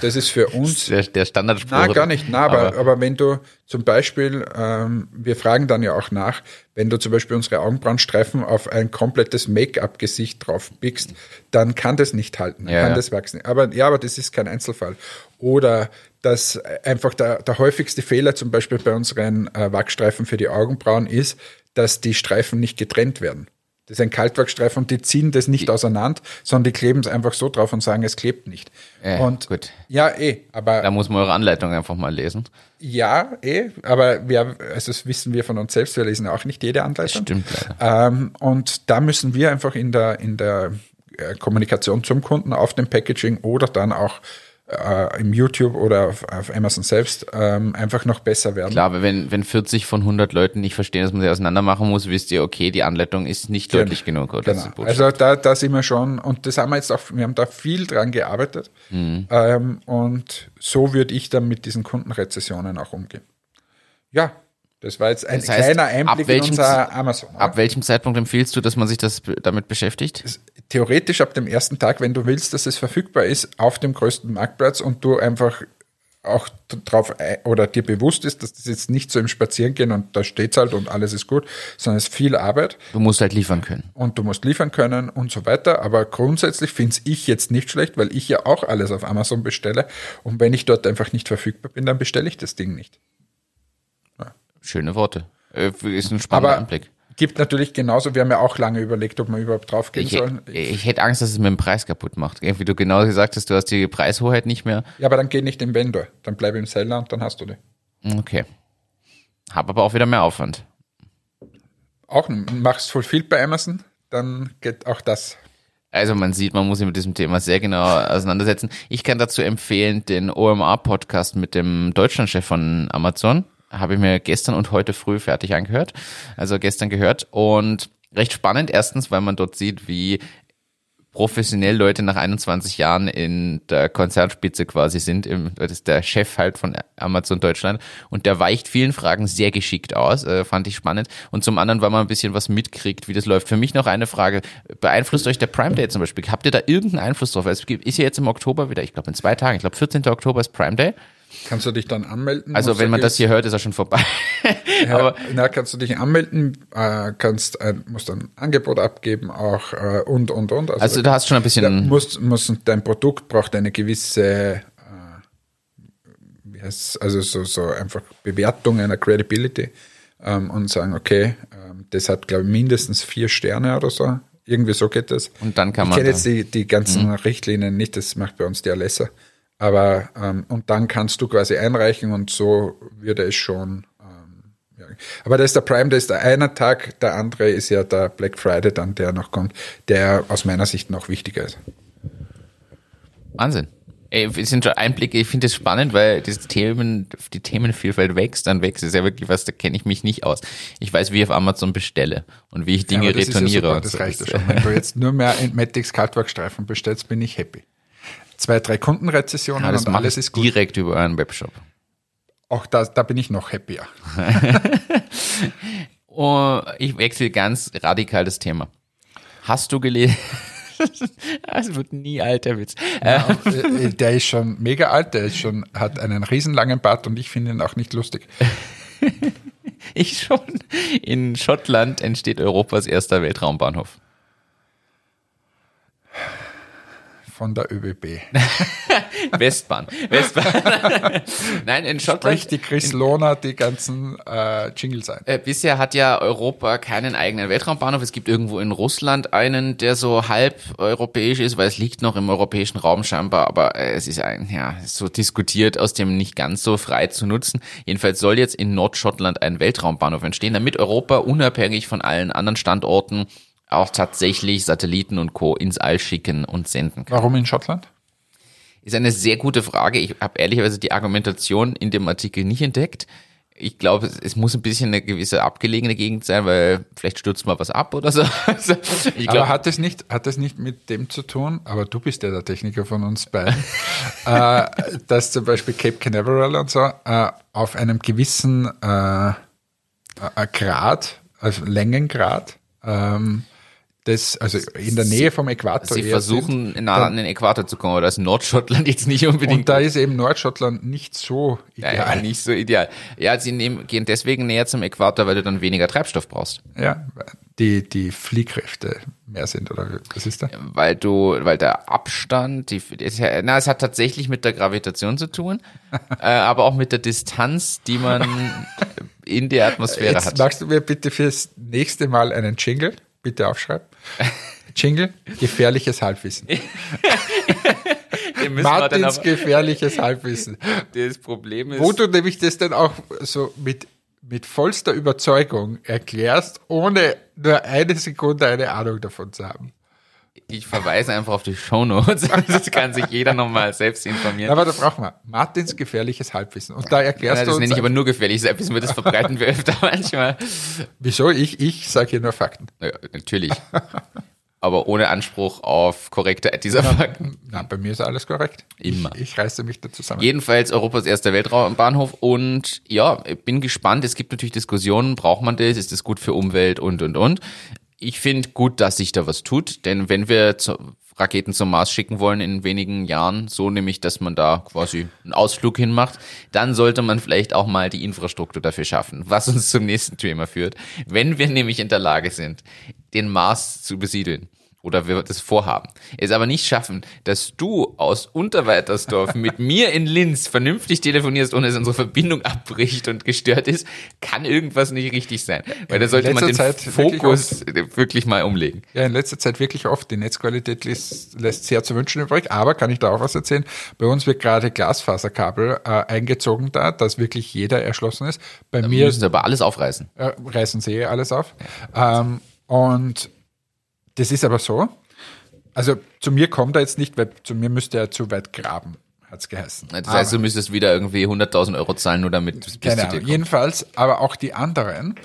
Das ist für uns Der, der Standardspruch. na, gar nicht. Na, aber, aber, wenn du zum Beispiel, ähm, wir fragen dann ja auch nach, wenn du zum Beispiel unsere Augenbrauenstreifen auf ein komplettes Make-up-Gesicht drauf pickst, dann kann das nicht halten, dann Ja, kann ja. das wachsen. Aber ja, aber das ist kein Einzelfall. Oder dass einfach der, der häufigste Fehler zum Beispiel bei unseren äh, Wachsstreifen für die Augenbrauen ist, dass die Streifen nicht getrennt werden. Das ist ein Kaltwachsstreifen und die ziehen das nicht auseinander, sondern die kleben es einfach so drauf und sagen, es klebt nicht. Ja, und gut. ja, eh, aber Da muss man eure Anleitung einfach mal lesen. ja, eh, aber wir, also das wissen wir von uns selbst, wir lesen auch nicht jede Anleitung. Stimmt leider. Ähm, und da müssen wir einfach in der, in der äh, Kommunikation zum Kunden auf dem Packaging oder dann auch äh, im YouTube oder auf, auf Amazon selbst ähm, einfach noch besser werden. Klar, aber wenn, wenn 40 von 100 Leuten nicht verstehen, dass man sie auseinander machen muss, wisst ihr, okay, die Anleitung ist nicht deutlich genug. Oder? Genau. Also da, da sind wir schon, und das haben wir jetzt auch, wir haben da viel dran gearbeitet. Mhm. Ähm, und so würde ich dann mit diesen Kundenrezessionen auch umgehen. Ja, das war jetzt ein Das heißt, kleiner ab Einblick in welchem unser Z- Amazon. Ab welchem Zeitpunkt empfiehlst du, dass man sich das damit beschäftigt? Theoretisch ab dem ersten Tag, wenn du willst, dass es verfügbar ist, auf dem größten Marktplatz und du einfach auch drauf ein- oder dir bewusst ist, dass das jetzt nicht so im Spazierengehen und da steht's halt und alles ist gut, sondern es ist viel Arbeit Du musst halt liefern können. und du musst liefern können und so weiter. Aber grundsätzlich finde ich jetzt nicht schlecht, weil ich ja auch alles auf Amazon bestelle. Und wenn ich dort einfach nicht verfügbar bin, dann bestelle ich das Ding nicht. Schöne Worte. Äh, Ist ein spannender Aber Anblick. Gibt natürlich genauso, wir haben ja auch lange überlegt, ob wir überhaupt draufgehen Ich, sollen. ich hätte Angst, dass es mir den Preis kaputt macht. Wie du genau gesagt hast, du hast die Preishoheit nicht mehr. Ja, aber dann geh nicht im Vendor. Dann bleib im Seller und dann hast du die. Okay. Hab aber auch wieder mehr Aufwand. Auch machst Fulfilled bei Amazon, dann geht auch das. Also man sieht, man muss sich mit diesem Thema sehr genau auseinandersetzen. Ich kann dazu empfehlen den OMA-Podcast mit dem Deutschlandchef von Amazon. Habe ich mir gestern und heute früh fertig angehört. Also gestern gehört. Und recht spannend. Erstens, weil man dort sieht, wie professionell Leute nach 21 Jahren in der Konzernspitze quasi sind. Im, das ist der Chef halt von Amazon Deutschland. Und der weicht vielen Fragen sehr geschickt aus. Äh, fand ich spannend. Und zum anderen, weil man ein bisschen was mitkriegt, wie das läuft. Für mich noch eine Frage. Beeinflusst euch der Prime Day zum Beispiel? Habt ihr da irgendeinen Einfluss drauf? Es ist ja jetzt im Oktober wieder, ich glaube in zwei Tagen, ich glaube 14. Oktober ist Prime Day. Kannst du dich dann anmelden? Also wenn man das hier hört, ist er schon vorbei. Ja, Aber na, kannst du dich anmelden, äh, kannst ein, musst ein Angebot abgeben auch äh, und und und. also du hast schon ein bisschen, musst, musst, dein Produkt braucht eine gewisse, äh, wie heißt also so, so einfach Bewertung einer Credibility ähm, und sagen, okay, ähm, das hat glaube ich mindestens vier Sterne oder so. Irgendwie so geht das. Und dann kann ich man kenne da- jetzt die, die ganzen Richtlinien nicht, das macht bei uns die Alessa. Aber ähm, und dann kannst du quasi einreichen und so würde es schon. Ähm, ja. Aber da ist der Prime, da ist der eine Tag, der andere ist ja der Black Friday dann, der noch kommt, der aus meiner Sicht noch wichtiger ist. Wahnsinn. Ey, es sind schon Einblicke, ich finde es spannend, weil das Themen, die Themenvielfalt wächst, dann wächst. Ist ja wirklich was, da kenne ich mich nicht aus. Ich weiß, wie ich auf Amazon bestelle und wie ich Dinge Ja, das retourniere. Ist ja super, das so. reicht ja schon. Wenn du jetzt nur mehr Entmatics Kaltwerkstreifen bestellst, bin ich happy. Zwei, drei Kundenrezessionen Ja, und alles ist gut. direkt über einen Webshop. Auch da, da bin ich noch happier. Oh, ich wechsle ganz radikal das Thema. Hast du gelesen? Es wird nie alt, der Witz. Äh, Äh, der ist schon mega alt, der ist schon, hat einen riesenlangen Bart und ich finde ihn auch nicht lustig. ich schon. In Schottland entsteht Europas erster Weltraumbahnhof. Von der ÖBB. Westbahn. Westbahn. Nein, in Schottland. Sprich die Chris Lohner die ganzen äh, Jingles ein. Äh, bisher hat ja Europa keinen eigenen Weltraumbahnhof. Es gibt irgendwo in Russland einen, der so halb europäisch ist, weil es liegt noch im europäischen Raum scheinbar, aber äh, es ist ein, ja, so diskutiert, aus dem nicht ganz so frei zu nutzen. Jedenfalls soll jetzt in Nordschottland ein Weltraumbahnhof entstehen, damit Europa unabhängig von allen anderen Standorten auch tatsächlich Satelliten und Co. ins All schicken und senden kann. Warum in Schottland? Ist eine sehr gute Frage. Ich habe ehrlicherweise die Argumentation in dem Artikel nicht entdeckt. Ich glaube, es, muss ein bisschen eine gewisse abgelegene Gegend sein, weil vielleicht stürzt mal was ab oder so. Also, ich aber glaube, hat es nicht, hat es nicht mit dem zu tun, aber du bist ja der Techniker von uns beiden, äh, dass zum Beispiel Cape Canaveral und so äh, auf einem gewissen äh, äh, Grad, also Längengrad, ähm, das, also in der Nähe vom Äquator. sie versuchen sind, nah an den Äquator zu kommen, aber das ist Nordschottland jetzt nicht unbedingt Und da ist eben Nordschottland nicht so ja, ideal. nicht so ideal. Ja, sie nehmen, gehen deswegen näher zum Äquator, weil du dann weniger Treibstoff brauchst. Ja, die, die Fliehkräfte mehr sind, oder was ist da? weil du, weil der Abstand, die, es, na, es hat tatsächlich mit der Gravitation zu tun, äh, aber auch mit der Distanz, die man in der Atmosphäre Jetzt hat. magst du mir bitte fürs nächste Mal einen Jingle, bitte aufschreiben. Jingle, gefährliches Halbwissen. Martins gefährliches Halbwissen. das Problem ist, Wo du nämlich das dann auch so mit, mit vollster Überzeugung erklärst, ohne nur eine Sekunde eine Ahnung davon zu haben. Ich verweise einfach auf die Shownotes, das kann sich jeder nochmal selbst informieren. Aber da brauchen wir Martins gefährliches Halbwissen. Und da Ja, erklärst das du uns, nenne ich aber nur gefährlich, wissen wir, das verbreiten wir öfter manchmal. wieso ich, ich sage hier nur Fakten. Ja, natürlich. Aber ohne Anspruch auf Korrektheit dieser Fakten. Na, bei mir ist alles korrekt. Immer. Ich, ich reiße mich da zusammen. Jedenfalls Europas erster Weltraumbahnhof und ja, ich bin gespannt. Es gibt natürlich Diskussionen, braucht man das, ist das gut für Umwelt und und und. Ich finde gut, dass sich da was tut, denn wenn wir zu, Raketen zum Mars schicken wollen in wenigen Jahren, so nämlich, dass man da quasi einen Ausflug hinmacht, dann sollte man vielleicht auch mal die Infrastruktur dafür schaffen, was uns zum nächsten Thema führt. Wenn wir nämlich in der Lage sind, den Mars zu besiedeln, oder wir das vorhaben, es aber nicht schaffen, dass du aus Unterweitersdorf mit mir in Linz vernünftig telefonierst, ohne dass unsere Verbindung abbricht und gestört ist, kann irgendwas nicht richtig sein. Weil da sollte man den Zeit wirklich Fokus wirklich, mal umlegen. Ja, in letzter Zeit wirklich oft. Die Netzqualität lässt, lässt sehr zu wünschen übrig. Aber kann ich da auch was erzählen? Bei uns wird gerade Glasfaserkabel äh, eingezogen da, dass wirklich jeder erschlossen ist. Bei Wir mir müssen sie aber alles aufreißen. äh, reißen sie eh alles auf. Ähm, und das ist aber so. Also zu mir kommt er jetzt nicht, weil zu mir müsste er zu weit graben, hat's geheißen. Das heißt, du müsstest wieder irgendwie 100.000 Euro zahlen, nur damit es bis Keine zu dir kommt. Jedenfalls, aber auch die anderen,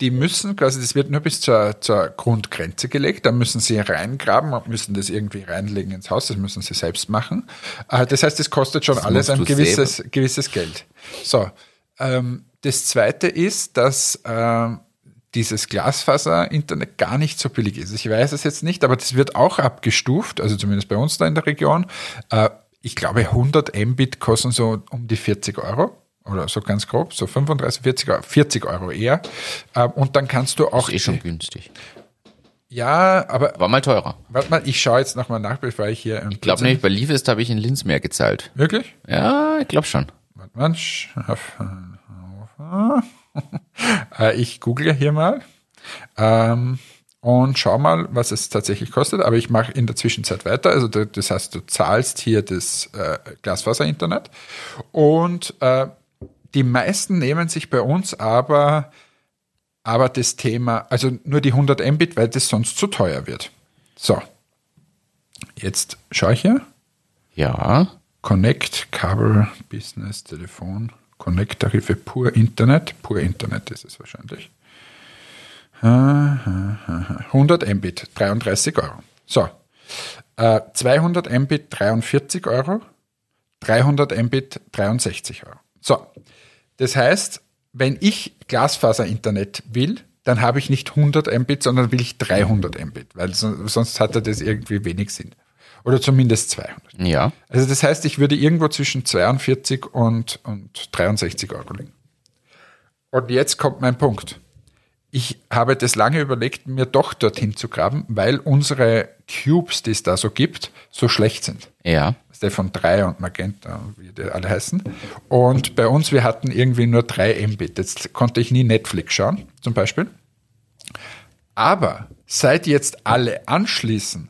die müssen quasi, das wird nur bis zur, zur Grundgrenze gelegt, da müssen sie reingraben und müssen das irgendwie reinlegen ins Haus, das müssen sie selbst machen. Äh, Das heißt, das kostet schon alles musst ein gewisses, gewisses Geld. So, ähm, das zweite ist, dass ähm, dieses Glasfaser-Internet gar nicht so billig ist. Ich weiß es jetzt nicht, aber das wird auch abgestuft, also zumindest bei uns da in der Region. Äh, ich glaube, 100 Mbit kosten so um die 40 Euro oder so ganz grob, so 35, 40 Euro, 40 Euro eher. Äh, Und dann kannst du auch. Das ist eh schon günstig. Ja, aber War mal teurer. warte mal, ich schaue jetzt nochmal nach, bevor ich hier. Ich glaube nämlich, bei Livest habe ich in Linz mehr gezahlt. Wirklich? Ja, ich glaube schon. Warte mal. Äh, Ich google hier mal ähm, und schau mal, was es tatsächlich kostet. Aber ich mache in der Zwischenzeit weiter. Also das heißt, du zahlst hier das äh, Glasfaser-Internet und äh, die meisten nehmen sich bei uns aber aber das Thema, also nur die 100 Mbit, weil das sonst zu teuer wird. So, jetzt schaue ich hier. Ja. Connect, Kabel, Business, Telefon, Connect-Tarife, pur Internet. Pur Internet ist es wahrscheinlich. 100 Mbit, 33 Euro. So. Äh, 200 Mbit, 43 Euro. 300 Mbit, 63 Euro. So. Das heißt, wenn ich Glasfaser-Internet will, dann habe ich nicht 100 Mbit, sondern will ich 300 Mbit, weil so, sonst hat er das irgendwie wenig Sinn. Oder zumindest 200. Ja. Also das heißt, ich würde irgendwo zwischen 42 und, und 63 Euro liegen. Und jetzt kommt mein Punkt. Ich habe das lange überlegt, mir doch dorthin zu graben, weil unsere Cubes, die es da so gibt, so schlecht sind. Ja. Der von 3 und Magenta, wie die alle heißen. Und bei uns, wir hatten irgendwie nur 3 Mbit. Jetzt konnte ich nie Netflix schauen, zum Beispiel. Aber seit jetzt alle anschließen,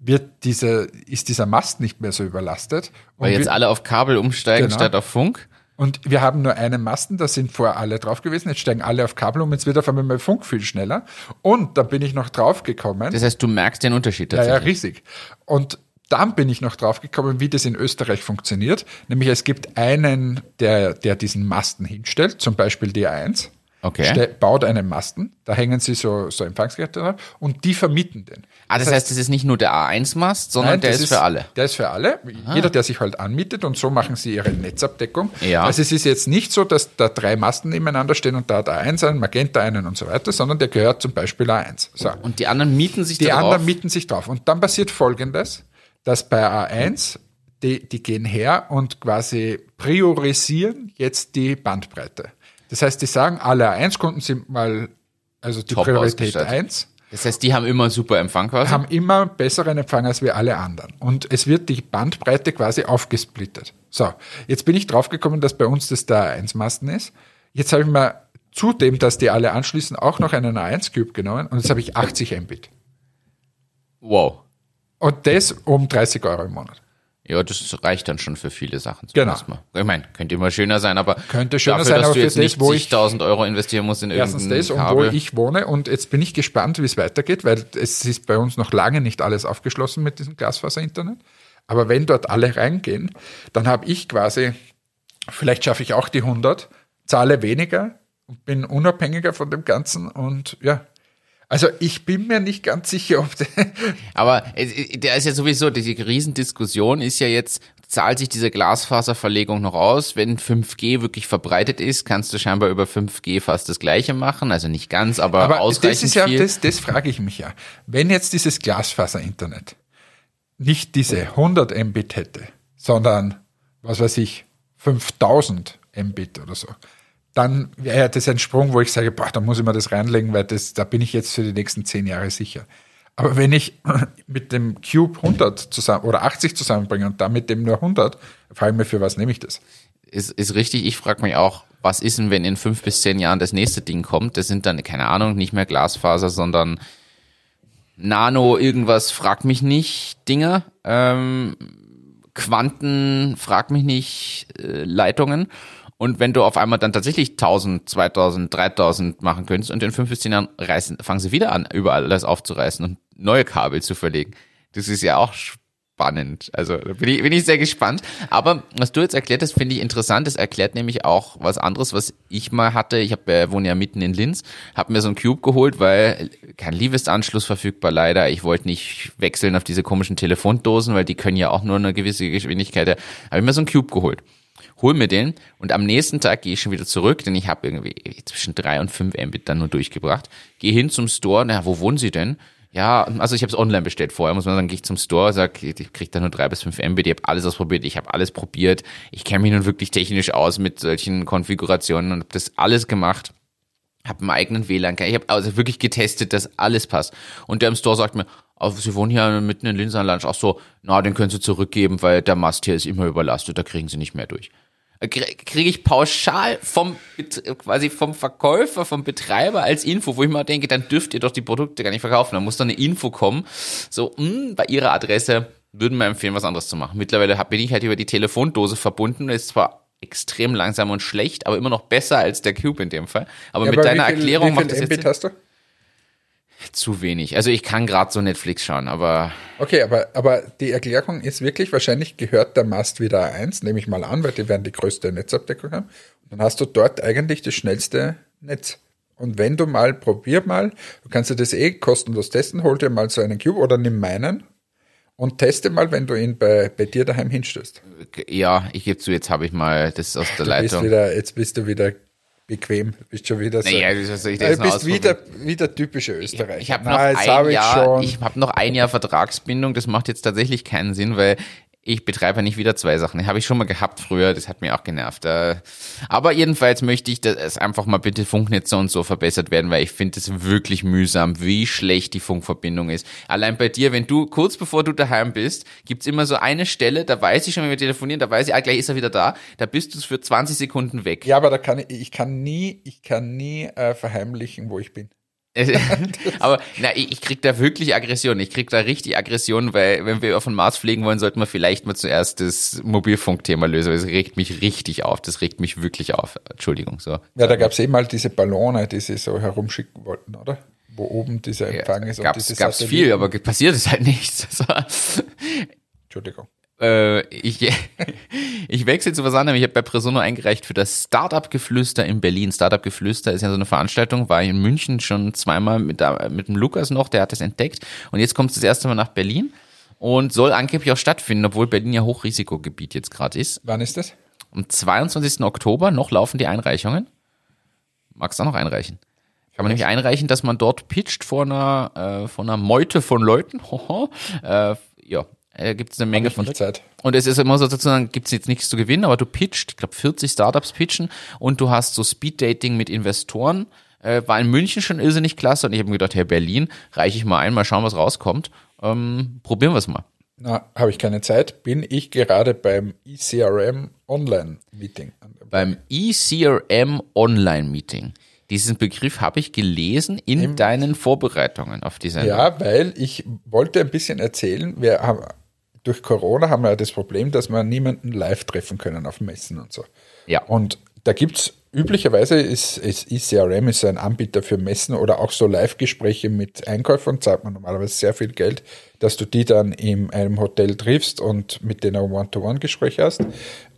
wird diese, ist dieser Mast nicht mehr so überlastet. Weil Und jetzt wir- alle auf Kabel umsteigen Genau. statt auf Funk. und wir haben nur einen Masten, da sind vorher alle drauf gewesen, jetzt steigen alle auf Kabel um, jetzt wird auf einmal mein Funk viel schneller. Und da bin ich noch drauf gekommen. Das heißt, du merkst den Unterschied Ja, ja, tatsächlich. riesig. Und dann bin ich noch drauf gekommen, wie das in Österreich funktioniert. Nämlich es gibt einen, der, der diesen Masten hinstellt, zum Beispiel die A1. Okay. Baut einen Masten, da hängen sie so, so Empfangsgeräte drauf und die vermieten den. Ah, das heißt, das ist nicht nur der A1-Mast, sondern Nein, der das ist für alle. Der ist für alle. Jeder, der sich halt anmietet und so machen sie ihre Netzabdeckung. Ja. Also es ist jetzt nicht so, dass da drei Masten nebeneinander stehen und da hat A1 einen, Magenta einen und so weiter, sondern der gehört zum Beispiel A1. So. Und die anderen mieten sich Die da anderen drauf. mieten sich drauf. Und dann passiert Folgendes, dass bei A1, die, die gehen her und quasi priorisieren jetzt die Bandbreite. Das heißt, die sagen, alle A1-Kunden sind mal, also die Top Priorität ausgestattet. 1, Das heißt, die haben immer super Empfang quasi. haben immer besseren Empfang als wir alle anderen. Und es wird die Bandbreite quasi aufgesplittet. So, jetzt bin ich draufgekommen, dass bei uns das der A1-Masten ist. Jetzt habe ich mir zudem, dass die alle anschließen, auch noch einen A1-Cube genommen und jetzt habe ich 80 Mbit. Wow. Und das um 30 Euro im Monat. Ja, das reicht dann schon für viele Sachen. Genau. mal. Ich meine, könnte immer schöner sein, aber Könnte schöner dafür, sein, dass aber du jetzt nicht wo ich- zigtausend Euro investieren musst in Erstens irgendein das und wo Kabel. ich wohne und jetzt bin ich gespannt, wie es weitergeht, weil es ist bei uns noch lange nicht alles aufgeschlossen mit diesem Glasfaser-Internet. Aber wenn dort alle reingehen, dann habe ich quasi, vielleicht schaffe ich auch die 100, zahle weniger und bin unabhängiger von dem Ganzen und ja. Also ich bin mir nicht ganz sicher, ob Aber es- der ist ja sowieso, diese Riesendiskussion ist ja jetzt, zahlt sich diese Glasfaserverlegung noch aus? Wenn 5G wirklich verbreitet ist, kannst du scheinbar über 5G fast das Gleiche machen. Also nicht ganz, aber, Aber ausreichend das ist ja, viel. das, das frage ich mich ja. Wenn jetzt dieses Glasfaser-Internet nicht diese 100 Mbit hätte, sondern, was weiß ich, 5000 Mbit oder so, dann wäre das ein Sprung, wo ich sage, boah, da muss ich mir das reinlegen, weil das, da bin ich jetzt für die nächsten zehn Jahre sicher. Aber wenn ich mit dem Cube 100 zusammen oder 80 zusammenbringe und dann mit dem nur 100, frage ich mir, für was nehme ich das? ist, ist richtig. Ich frage mich auch, was ist denn, wenn in fünf bis zehn Jahren das nächste Ding kommt? Das sind dann, keine Ahnung, nicht mehr Glasfaser, sondern Nano, irgendwas, frag mich nicht, Dinger. Ähm, Quanten, frag mich nicht, äh, Leitungen. Und wenn du auf einmal dann tatsächlich 1000, 2000, 3000 machen könntest und in fünf bis zehn Jahren reißen, fangen sie wieder an, überall alles aufzureißen und neue Kabel zu verlegen. Das ist ja auch spannend. Also da bin ich, bin ich sehr gespannt. Aber was du jetzt erklärt hast, finde ich interessant. Das erklärt nämlich auch was anderes, was ich mal hatte. Ich hab, äh, wohne ja mitten in Linz, habe mir so ein Cube geholt, weil kein Livestanschluss verfügbar leider. Ich wollte nicht wechseln auf diese komischen Telefondosen, weil die können ja auch nur eine gewisse Geschwindigkeit. Habe ich mir so ein Cube geholt hol mir den und am nächsten Tag gehe ich schon wieder zurück, denn ich habe irgendwie zwischen drei und fünf Mbit dann nur durchgebracht. Gehe hin zum Store, na, wo wohnen Sie denn? Ja, also ich habe es online bestellt vorher, muss man sagen, gehe ich zum Store, sag, ich krieg da nur drei bis fünf Mbit, ich habe alles ausprobiert, ich habe alles probiert, ich kenne mich nun wirklich technisch aus mit solchen Konfigurationen und habe das alles gemacht, habe einen eigenen WLAN, ich habe also wirklich getestet, dass alles passt. Und der im Store sagt mir, oh, Sie wohnen hier mitten in Linsenland, ach so, na, den können Sie zurückgeben, weil der Mast hier ist immer überlastet, da kriegen Sie nicht mehr durch kriege ich pauschal vom quasi vom Verkäufer, vom Betreiber als Info, wo ich mal denke, dann dürft ihr doch die Produkte gar nicht verkaufen. Da muss dann eine Info kommen, so mh, hm, bei ihrer Adresse würden wir empfehlen, was anderes zu machen. Mittlerweile bin ich halt über die Telefondose verbunden. Ist zwar extrem langsam und schlecht, aber immer noch besser als der Cube in dem Fall. Aber ja, mit aber deiner viel, Erklärung macht das jetzt hast du? Zu wenig. Also ich kann gerade so Netflix schauen, aber. Okay, aber, aber die Erklärung ist wirklich, wahrscheinlich gehört der Mast wieder A1, nehme ich mal an, weil die werden die größte Netzabdeckung haben. Und dann hast du dort eigentlich das schnellste Netz. Und wenn du mal, probier mal, du kannst dir das eh kostenlos testen, hol dir mal so einen Cube oder nimm meinen und teste mal, wenn du ihn bei, bei dir daheim hinstößt. Ja, ich gebe zu, jetzt habe ich mal das aus der du Leitung. Bist wieder, jetzt bist du wieder bequem. Du bist schon wieder so. Naja, ich das du bist wieder, wieder typische Österreicher. Ich, ich habe noch, Jahr, ich hab noch ein Jahr Vertragsbindung. Das macht jetzt tatsächlich keinen Sinn, weil ich betreibe ja nicht wieder zwei Sachen. Habe ich schon mal gehabt früher, das hat mir auch genervt. Äh, aber jedenfalls möchte ich, dass einfach mal bitte Funknetze und so verbessert werden, weil ich finde es wirklich mühsam, wie schlecht die Funkverbindung ist. Allein bei dir, wenn du kurz bevor du daheim bist, gibt's immer so eine Stelle, da weiß ich schon, wenn wir telefonieren, da weiß ich, ah, gleich ist er wieder da, da bist du für 20 Sekunden weg. Ja, aber da kann ich, ich kann nie, ich kann nie äh, verheimlichen, wo ich bin. aber na, ich, ich krieg da wirklich Aggression. Ich krieg da richtig Aggression, weil wenn wir auf den Mars fliegen wollen, sollten wir vielleicht mal zuerst das Mobilfunkthema lösen. Das regt mich richtig auf. Das regt mich wirklich auf. Entschuldigung. So. Ja, da gab's eben mal diese Ballone, die sie so herumschicken wollten, oder? Wo oben dieser Empfang ja, ist. Gab's, gab's viel, aber passiert ist halt nichts. Entschuldigung. Äh, ich, ich wechsle zu was anderem. Ich habe bei Presono eingereicht für das Startup-Geflüster in Berlin. Startup-Geflüster ist ja so eine Veranstaltung, war in München schon zweimal mit, mit dem Lukas noch, der hat das entdeckt. Und jetzt kommt es das erste Mal nach Berlin und soll angeblich auch stattfinden, obwohl Berlin ja Hochrisikogebiet jetzt gerade ist. Wann ist das? Am 22. Oktober noch laufen die Einreichungen. Magst du auch noch einreichen? Kann man nämlich einreichen, dass man dort pitcht vor einer, äh, vor einer Meute von Leuten. äh, ja, äh, gibt es eine Menge von Zeit. Und es ist immer so sozusagen, gibt es jetzt nichts zu gewinnen, aber du pitcht, ich glaube 40 Startups pitchen und du hast so Speed-Dating mit Investoren. Äh, war in München schon irrsinnig klasse und ich habe mir gedacht, hey, Berlin, reiche ich mal ein, mal schauen, was rauskommt. Ähm, probieren wir es mal. Na, habe ich keine Zeit. Bin ich gerade beim ECRM Online Meeting. Beim ECRM Online Meeting. Diesen Begriff habe ich gelesen in Im, deinen Vorbereitungen auf diese. Ja, weil ich wollte ein bisschen erzählen. Wir haben durch Corona haben wir ja das Problem, dass wir niemanden live treffen können auf Messen und so. Ja. Und da gibt es üblicherweise ist, ist ECRM ist ein Anbieter für Messen oder auch so Live-Gespräche mit Einkäufern, zahlt man normalerweise sehr viel Geld, dass du die dann in einem Hotel triffst und mit denen ein One-to-One-Gespräch hast.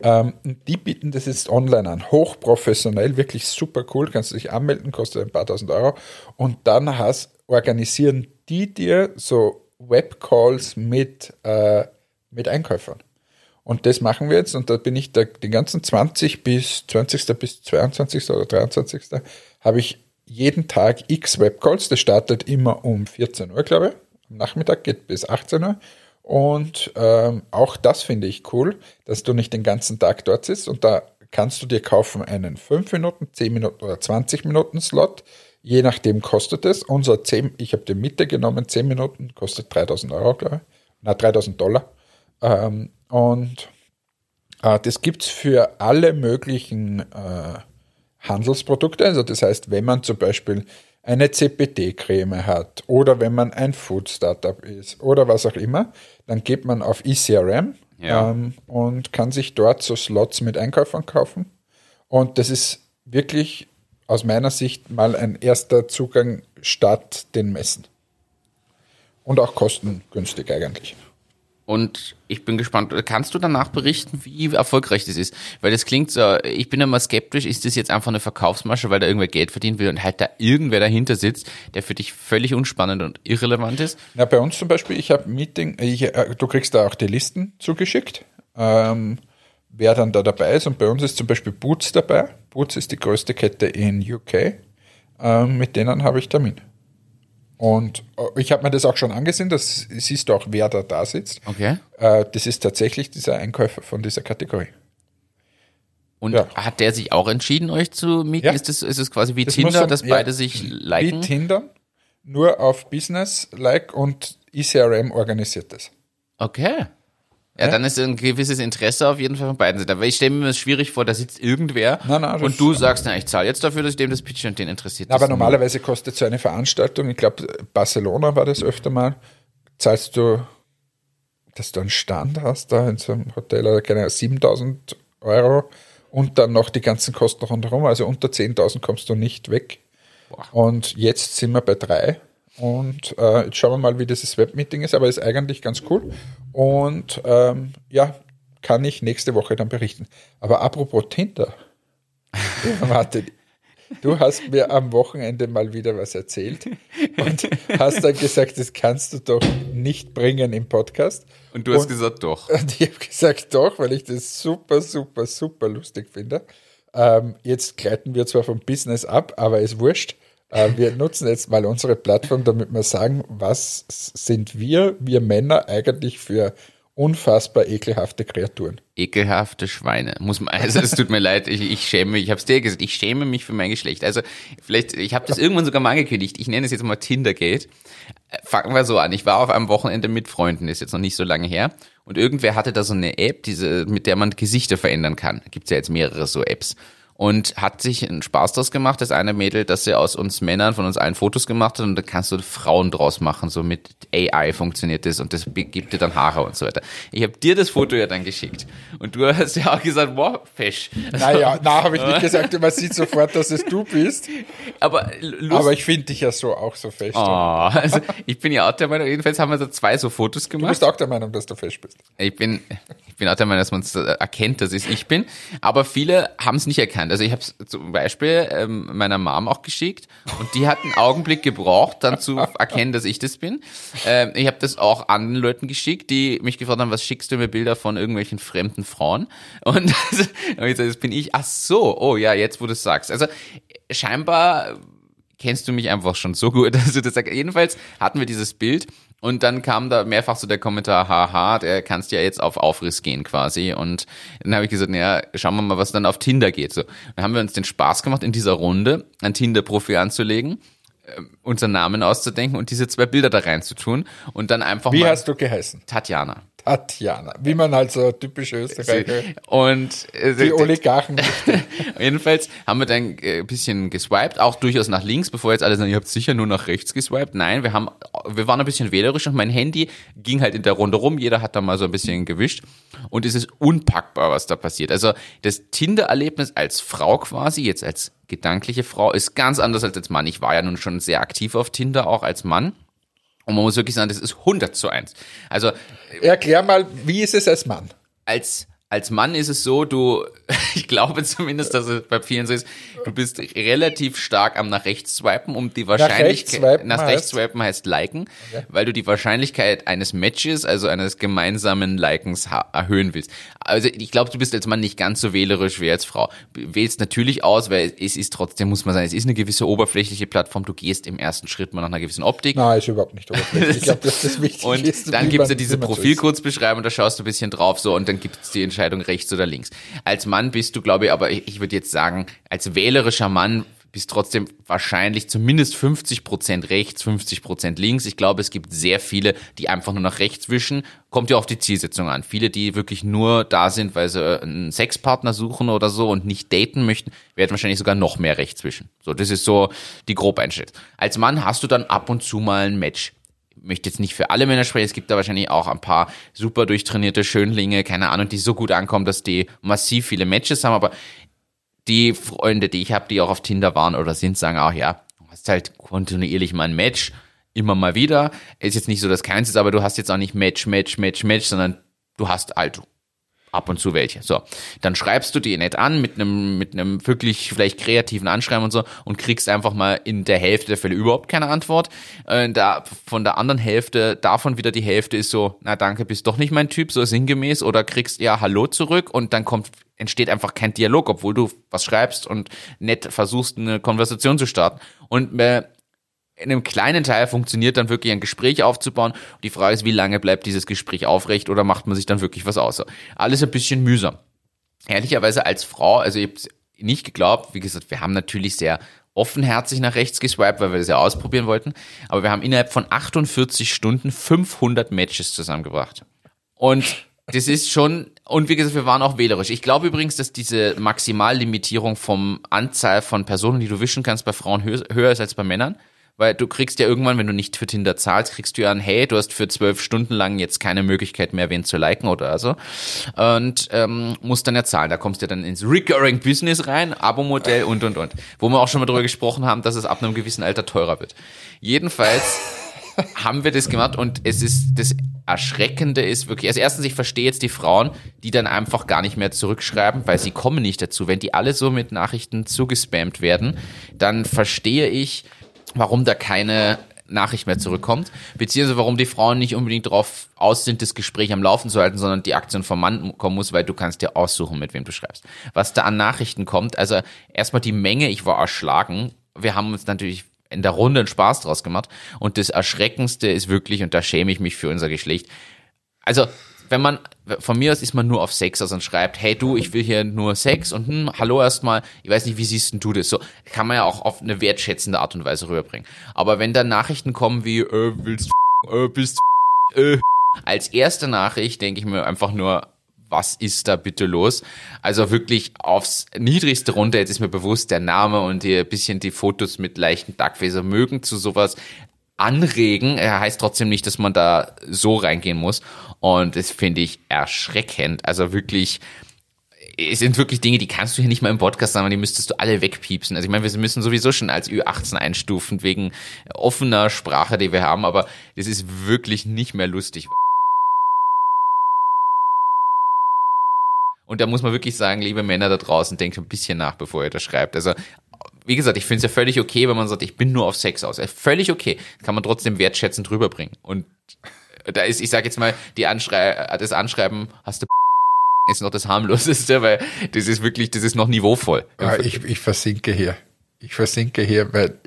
Ähm, die bieten das jetzt online an, hochprofessionell, wirklich super cool, kannst du dich anmelden, kostet ein paar tausend Euro und dann hast, organisieren die dir so Webcalls mit, äh, mit Einkäufern. Und das machen wir jetzt und da bin ich da, den ganzen 20 bis 20. bis 22. oder 23. habe ich jeden Tag x Webcalls. Das startet immer um 14 Uhr, glaube ich. Am Nachmittag geht bis 18 Uhr. Und ähm, auch das finde ich cool, dass du nicht den ganzen Tag dort sitzt und da kannst du dir kaufen einen 5 Minuten, 10 Minuten oder 20 Minuten Slot. Je nachdem kostet es. Unser 10, ich habe die Mitte genommen, 10 Minuten, kostet 3000 Euro, glaube ich. Na, 3000 Dollar. Ähm, und äh, das gibt's für alle möglichen äh, Handelsprodukte. Also das heißt, wenn man zum Beispiel eine CPD-Creme hat oder wenn man ein Food-Startup ist oder was auch immer, dann geht man auf ECRM Ja. ähm, und kann sich dort so Slots mit Einkäufern kaufen. Und das ist wirklich aus meiner Sicht mal ein erster Zugang statt den Messen. Und auch kostengünstig eigentlich. Und ich bin gespannt, kannst du danach berichten, wie erfolgreich das ist? Weil das klingt so, ich bin immer skeptisch, ist das jetzt einfach eine Verkaufsmasche, weil da irgendwer Geld verdienen will und halt da irgendwer dahinter sitzt, der für dich völlig unspannend und irrelevant ist? Na, bei uns zum Beispiel, ich habe Meeting, ich, äh, du kriegst da auch die Listen zugeschickt, ähm, wer dann da dabei ist. Und bei uns ist zum Beispiel Boots dabei. Boots ist die größte Kette in UK. Ähm, mit denen habe ich Termin. Und äh, ich habe mir das auch schon angesehen, das siehst du auch, wer da da sitzt. Okay. Äh, das ist tatsächlich dieser Einkäufer von dieser Kategorie. Und Ja. hat der sich auch entschieden, euch zu mieten? Ja. Ist das, ist es quasi wie Das Tinder, so- dass ja, beide sich Wie liken? Tinder, nur auf Business-like und ECRM organisiert das. Okay. Ja, dann ist ein gewisses Interesse auf jeden Fall von beiden Seiten. Aber ich stelle mir das schwierig vor, da sitzt irgendwer Nein, nein, und du sagst, na, ich zahle jetzt dafür, dass ich dem das pitche und den interessiert Aber normalerweise kostet so eine Veranstaltung, ich glaube, Barcelona war das öfter mal, zahlst du, dass du einen Stand hast da in so einem Hotel oder keine Ahnung, 7000 Euro und dann noch die ganzen Kosten rundherum. Also unter 10.000 kommst du nicht weg. Und jetzt sind wir bei drei. Und äh, jetzt schauen wir mal, wie dieses Webmeeting ist, aber ist eigentlich ganz cool. Und ähm, ja, kann ich nächste Woche dann berichten. Aber apropos Tinder, warte, du hast mir am Wochenende mal wieder was erzählt und hast dann gesagt, das kannst du doch nicht bringen im Podcast. Und du hast Und- gesagt, doch. Und ich habe gesagt, doch, weil ich das super, super, super lustig finde. Ähm, jetzt gleiten wir zwar vom Business ab, aber ist wurscht. Äh, wir nutzen jetzt mal unsere Plattform, damit wir sagen, was sind wir, wir Männer, eigentlich für unfassbar ekelhafte Kreaturen. Ekelhafte Schweine. Muss man, also es tut mir leid, ich, ich schäme mich, ich hab's dir gesagt, ich schäme mich für mein Geschlecht. Also vielleicht, ich habe das irgendwann sogar mal angekündigt, ich nenne es jetzt mal Tindergate. Äh, Fangen wir so an, ich war auf einem Wochenende mit Freunden, ist jetzt noch nicht so lange her. Und irgendwer hatte da so eine App, diese, mit der man Gesichter verändern kann. Gibt's ja jetzt mehrere so Apps. Und hat sich einen Spaß draus gemacht, das eine Mädel, dass sie aus uns Männern, von uns allen Fotos gemacht hat und da kannst du Frauen draus machen, so mit AI funktioniert das und das gibt dir dann Haare und so weiter. Ich habe dir das Foto ja dann geschickt und du hast ja auch gesagt, wow, fesch. Naja, na, habe ich nicht gesagt, man sieht sofort, dass es du bist. Aber lust, Aber ich finde dich ja so auch so fest. oh, also ich bin ja auch der Meinung, jedenfalls haben wir da zwei so Fotos Du gemacht. bist auch der Meinung, dass du fest bist. Ich bin, ich bin auch der Meinung, dass man es erkennt, dass es ich bin. Aber viele haben es nicht erkannt. Also ich habe es zum Beispiel ähm, meiner Mom auch geschickt und die hat einen Augenblick gebraucht, dann zu erkennen, dass ich das bin. Ähm, ich habe das auch anderen Leuten geschickt, die mich gefragt haben, was schickst du mir Bilder von irgendwelchen fremden Frauen? Und also, hab ich gesagt, das bin ich. Ach so, oh ja, jetzt wo du es sagst. Also scheinbar kennst du mich einfach schon so gut, du das. Jedenfalls hatten wir dieses Bild und dann kam da mehrfach so der Kommentar, haha, der kannst ja jetzt auf Aufriss gehen quasi. Und dann habe ich gesagt, naja, schauen wir mal, was dann auf Tinder geht. So, dann haben wir uns den Spaß gemacht, in dieser Runde ein Tinder-Profil anzulegen, unseren Namen auszudenken und diese zwei Bilder da reinzutun und dann einfach Wie mal hast du geheißen? Tatjana. Tatjana. Wie man halt so typische Österreicher, Und äh, die Oligarchen. Jedenfalls haben wir dann äh, ein bisschen geswiped, auch durchaus nach links, bevor jetzt alle sagen, ihr habt sicher nur nach rechts geswiped. Nein, wir haben, wir waren ein bisschen wählerisch und mein Handy ging halt in der Runde rum. Jeder hat da mal so ein bisschen gewischt und es ist unpackbar, was da passiert. Also das Tinder-Erlebnis als Frau quasi, jetzt als gedankliche Frau, ist ganz anders als als Mann. Ich war ja nun schon sehr aktiv auf Tinder, auch als Mann. Und man muss wirklich sagen, das ist 100 zu 1. Also Erklär mal, wie ist es als Mann? als, als Mann ist es so, du, ich glaube zumindest, dass es bei vielen so ist, du bist relativ stark am nach rechts swipen, um die Wahrscheinlichkeit, rechts swipen nach rechts swipen heißt liken, weil du die Wahrscheinlichkeit eines Matches, also eines gemeinsamen Likens erhöhen willst. Also ich glaube, du bist als Mann nicht ganz so wählerisch wie als Frau. Wählst natürlich aus, weil es ist trotzdem, muss man sagen, es ist eine gewisse oberflächliche Plattform. Du gehst im ersten Schritt mal nach einer gewissen Optik. Nein, ist überhaupt nicht oberflächlich. Ich glaube, dass das wichtig Und ist. dann gibt's ja diese ist. Profilkurzbeschreibung, da schaust du ein bisschen drauf so und dann gibt's die Entscheidung rechts oder links. Als Mann bist du, glaube ich, aber ich, würde jetzt sagen, als wählerischer Mann bist trotzdem wahrscheinlich zumindest 50 Prozent rechts, 50 Prozent links. Ich glaube, es gibt sehr viele, die einfach nur nach rechts wischen. Kommt ja auf die Zielsetzung an. Viele, die wirklich nur da sind, weil sie einen Sexpartner suchen oder so und nicht daten möchten, werden wahrscheinlich sogar noch mehr rechts wischen. So, das ist so die Grobeinstellung. Als Mann hast du dann ab und zu mal ein Match möchte jetzt nicht für alle Männer sprechen, es gibt da wahrscheinlich auch ein paar super durchtrainierte Schönlinge, keine Ahnung, die so gut ankommen, dass die massiv viele Matches haben, aber die Freunde, die ich habe, die auch auf Tinder waren oder sind, sagen auch, ja, du hast halt kontinuierlich mal ein Match, immer mal wieder. Ist jetzt nicht so, dass keins ist, aber du hast jetzt auch nicht Match, Match, Match, Match, sondern du hast halt ab und zu welche. So, dann schreibst du die nett an mit einem mit einem wirklich vielleicht kreativen Anschreiben und so und kriegst einfach mal in der Hälfte der Fälle überhaupt keine Antwort. Äh, da von der anderen Hälfte davon wieder die Hälfte ist so, na danke, bist doch nicht mein Typ, so sinngemäß oder kriegst ja Hallo zurück und dann kommt entsteht einfach kein Dialog, obwohl du was schreibst und nett versuchst eine Konversation zu starten und äh, in einem kleinen Teil funktioniert dann wirklich ein Gespräch aufzubauen. Die Frage ist, wie lange bleibt dieses Gespräch aufrecht oder macht man sich dann wirklich was aus? Alles ein bisschen mühsam. Ehrlicherweise als Frau, also ich habe nicht geglaubt, wie gesagt, wir haben natürlich sehr offenherzig nach rechts geswiped, weil wir das ja ausprobieren wollten, aber wir haben innerhalb von 48 Stunden 500 Matches zusammengebracht. Und das ist schon, und wie gesagt, wir waren auch wählerisch. Ich glaube übrigens, dass diese Maximallimitierung vom Anzahl von Personen, die du wischen kannst, bei Frauen höher ist als bei Männern. Weil du kriegst ja irgendwann, wenn du nicht für Tinder zahlst, kriegst du ja ein, hey, du hast für zwölf Stunden lang jetzt keine Möglichkeit mehr, wen zu liken oder so. Und ähm, musst dann ja zahlen. Da kommst du dann ins Recurring Business rein, Abo-Modell und, und, und. Wo wir auch schon mal drüber gesprochen haben, dass es ab einem gewissen Alter teurer wird. Jedenfalls haben wir das gemacht und es ist das Erschreckende ist wirklich, also erstens, ich verstehe jetzt die Frauen, die dann einfach gar nicht mehr zurückschreiben, weil sie kommen nicht dazu. Wenn die alle so mit Nachrichten zugespammt werden, dann verstehe ich, warum da keine Nachricht mehr zurückkommt, beziehungsweise warum die Frauen nicht unbedingt darauf aus sind, das Gespräch am Laufen zu halten, sondern die Aktion vom Mann kommen muss, weil du kannst dir aussuchen, mit wem du schreibst. Was da an Nachrichten kommt, also erstmal die Menge, ich war erschlagen. Wir haben uns natürlich in der Runde einen Spaß draus gemacht und das Erschreckendste ist wirklich, und da schäme ich mich für unser Geschlecht, also wenn man, von mir aus ist man nur auf Sex aus und schreibt, hey du, ich will hier nur Sex und hm, hallo erstmal, ich weiß nicht, wie siehst denn du das? So kann man ja auch auf eine wertschätzende Art und Weise rüberbringen. Aber wenn dann Nachrichten kommen wie, äh, willst äh, bist äh, als erste Nachricht denke ich mir einfach nur, was ist da bitte los? Also wirklich aufs niedrigste runter, jetzt ist mir bewusst, der Name und ein bisschen die Fotos mit leichten Duckfacer mögen zu sowas anregen. Er heißt trotzdem nicht, dass man da so reingehen muss. Und das finde ich erschreckend. Also wirklich, es sind wirklich Dinge, die kannst du hier nicht mal im Podcast sagen, die müsstest du alle wegpiepsen. Also ich meine, wir müssen sowieso schon als Ü18 einstufen wegen offener Sprache, die wir haben, aber das ist wirklich nicht mehr lustig. Und da muss man wirklich sagen, liebe Männer da draußen, denkt ein bisschen nach, bevor ihr das schreibt. Also, wie gesagt, ich finde es ja völlig okay, wenn man sagt, ich bin nur auf Sex aus. Völlig okay. Kann man trotzdem wertschätzend rüberbringen. Und da ist, ich sage jetzt mal, die Anschrei das Anschreiben, hast du ist noch das harmloseste, weil das ist wirklich, das ist noch niveauvoll. Ah, ich, ich versinke hier. Ich versinke hier, weil,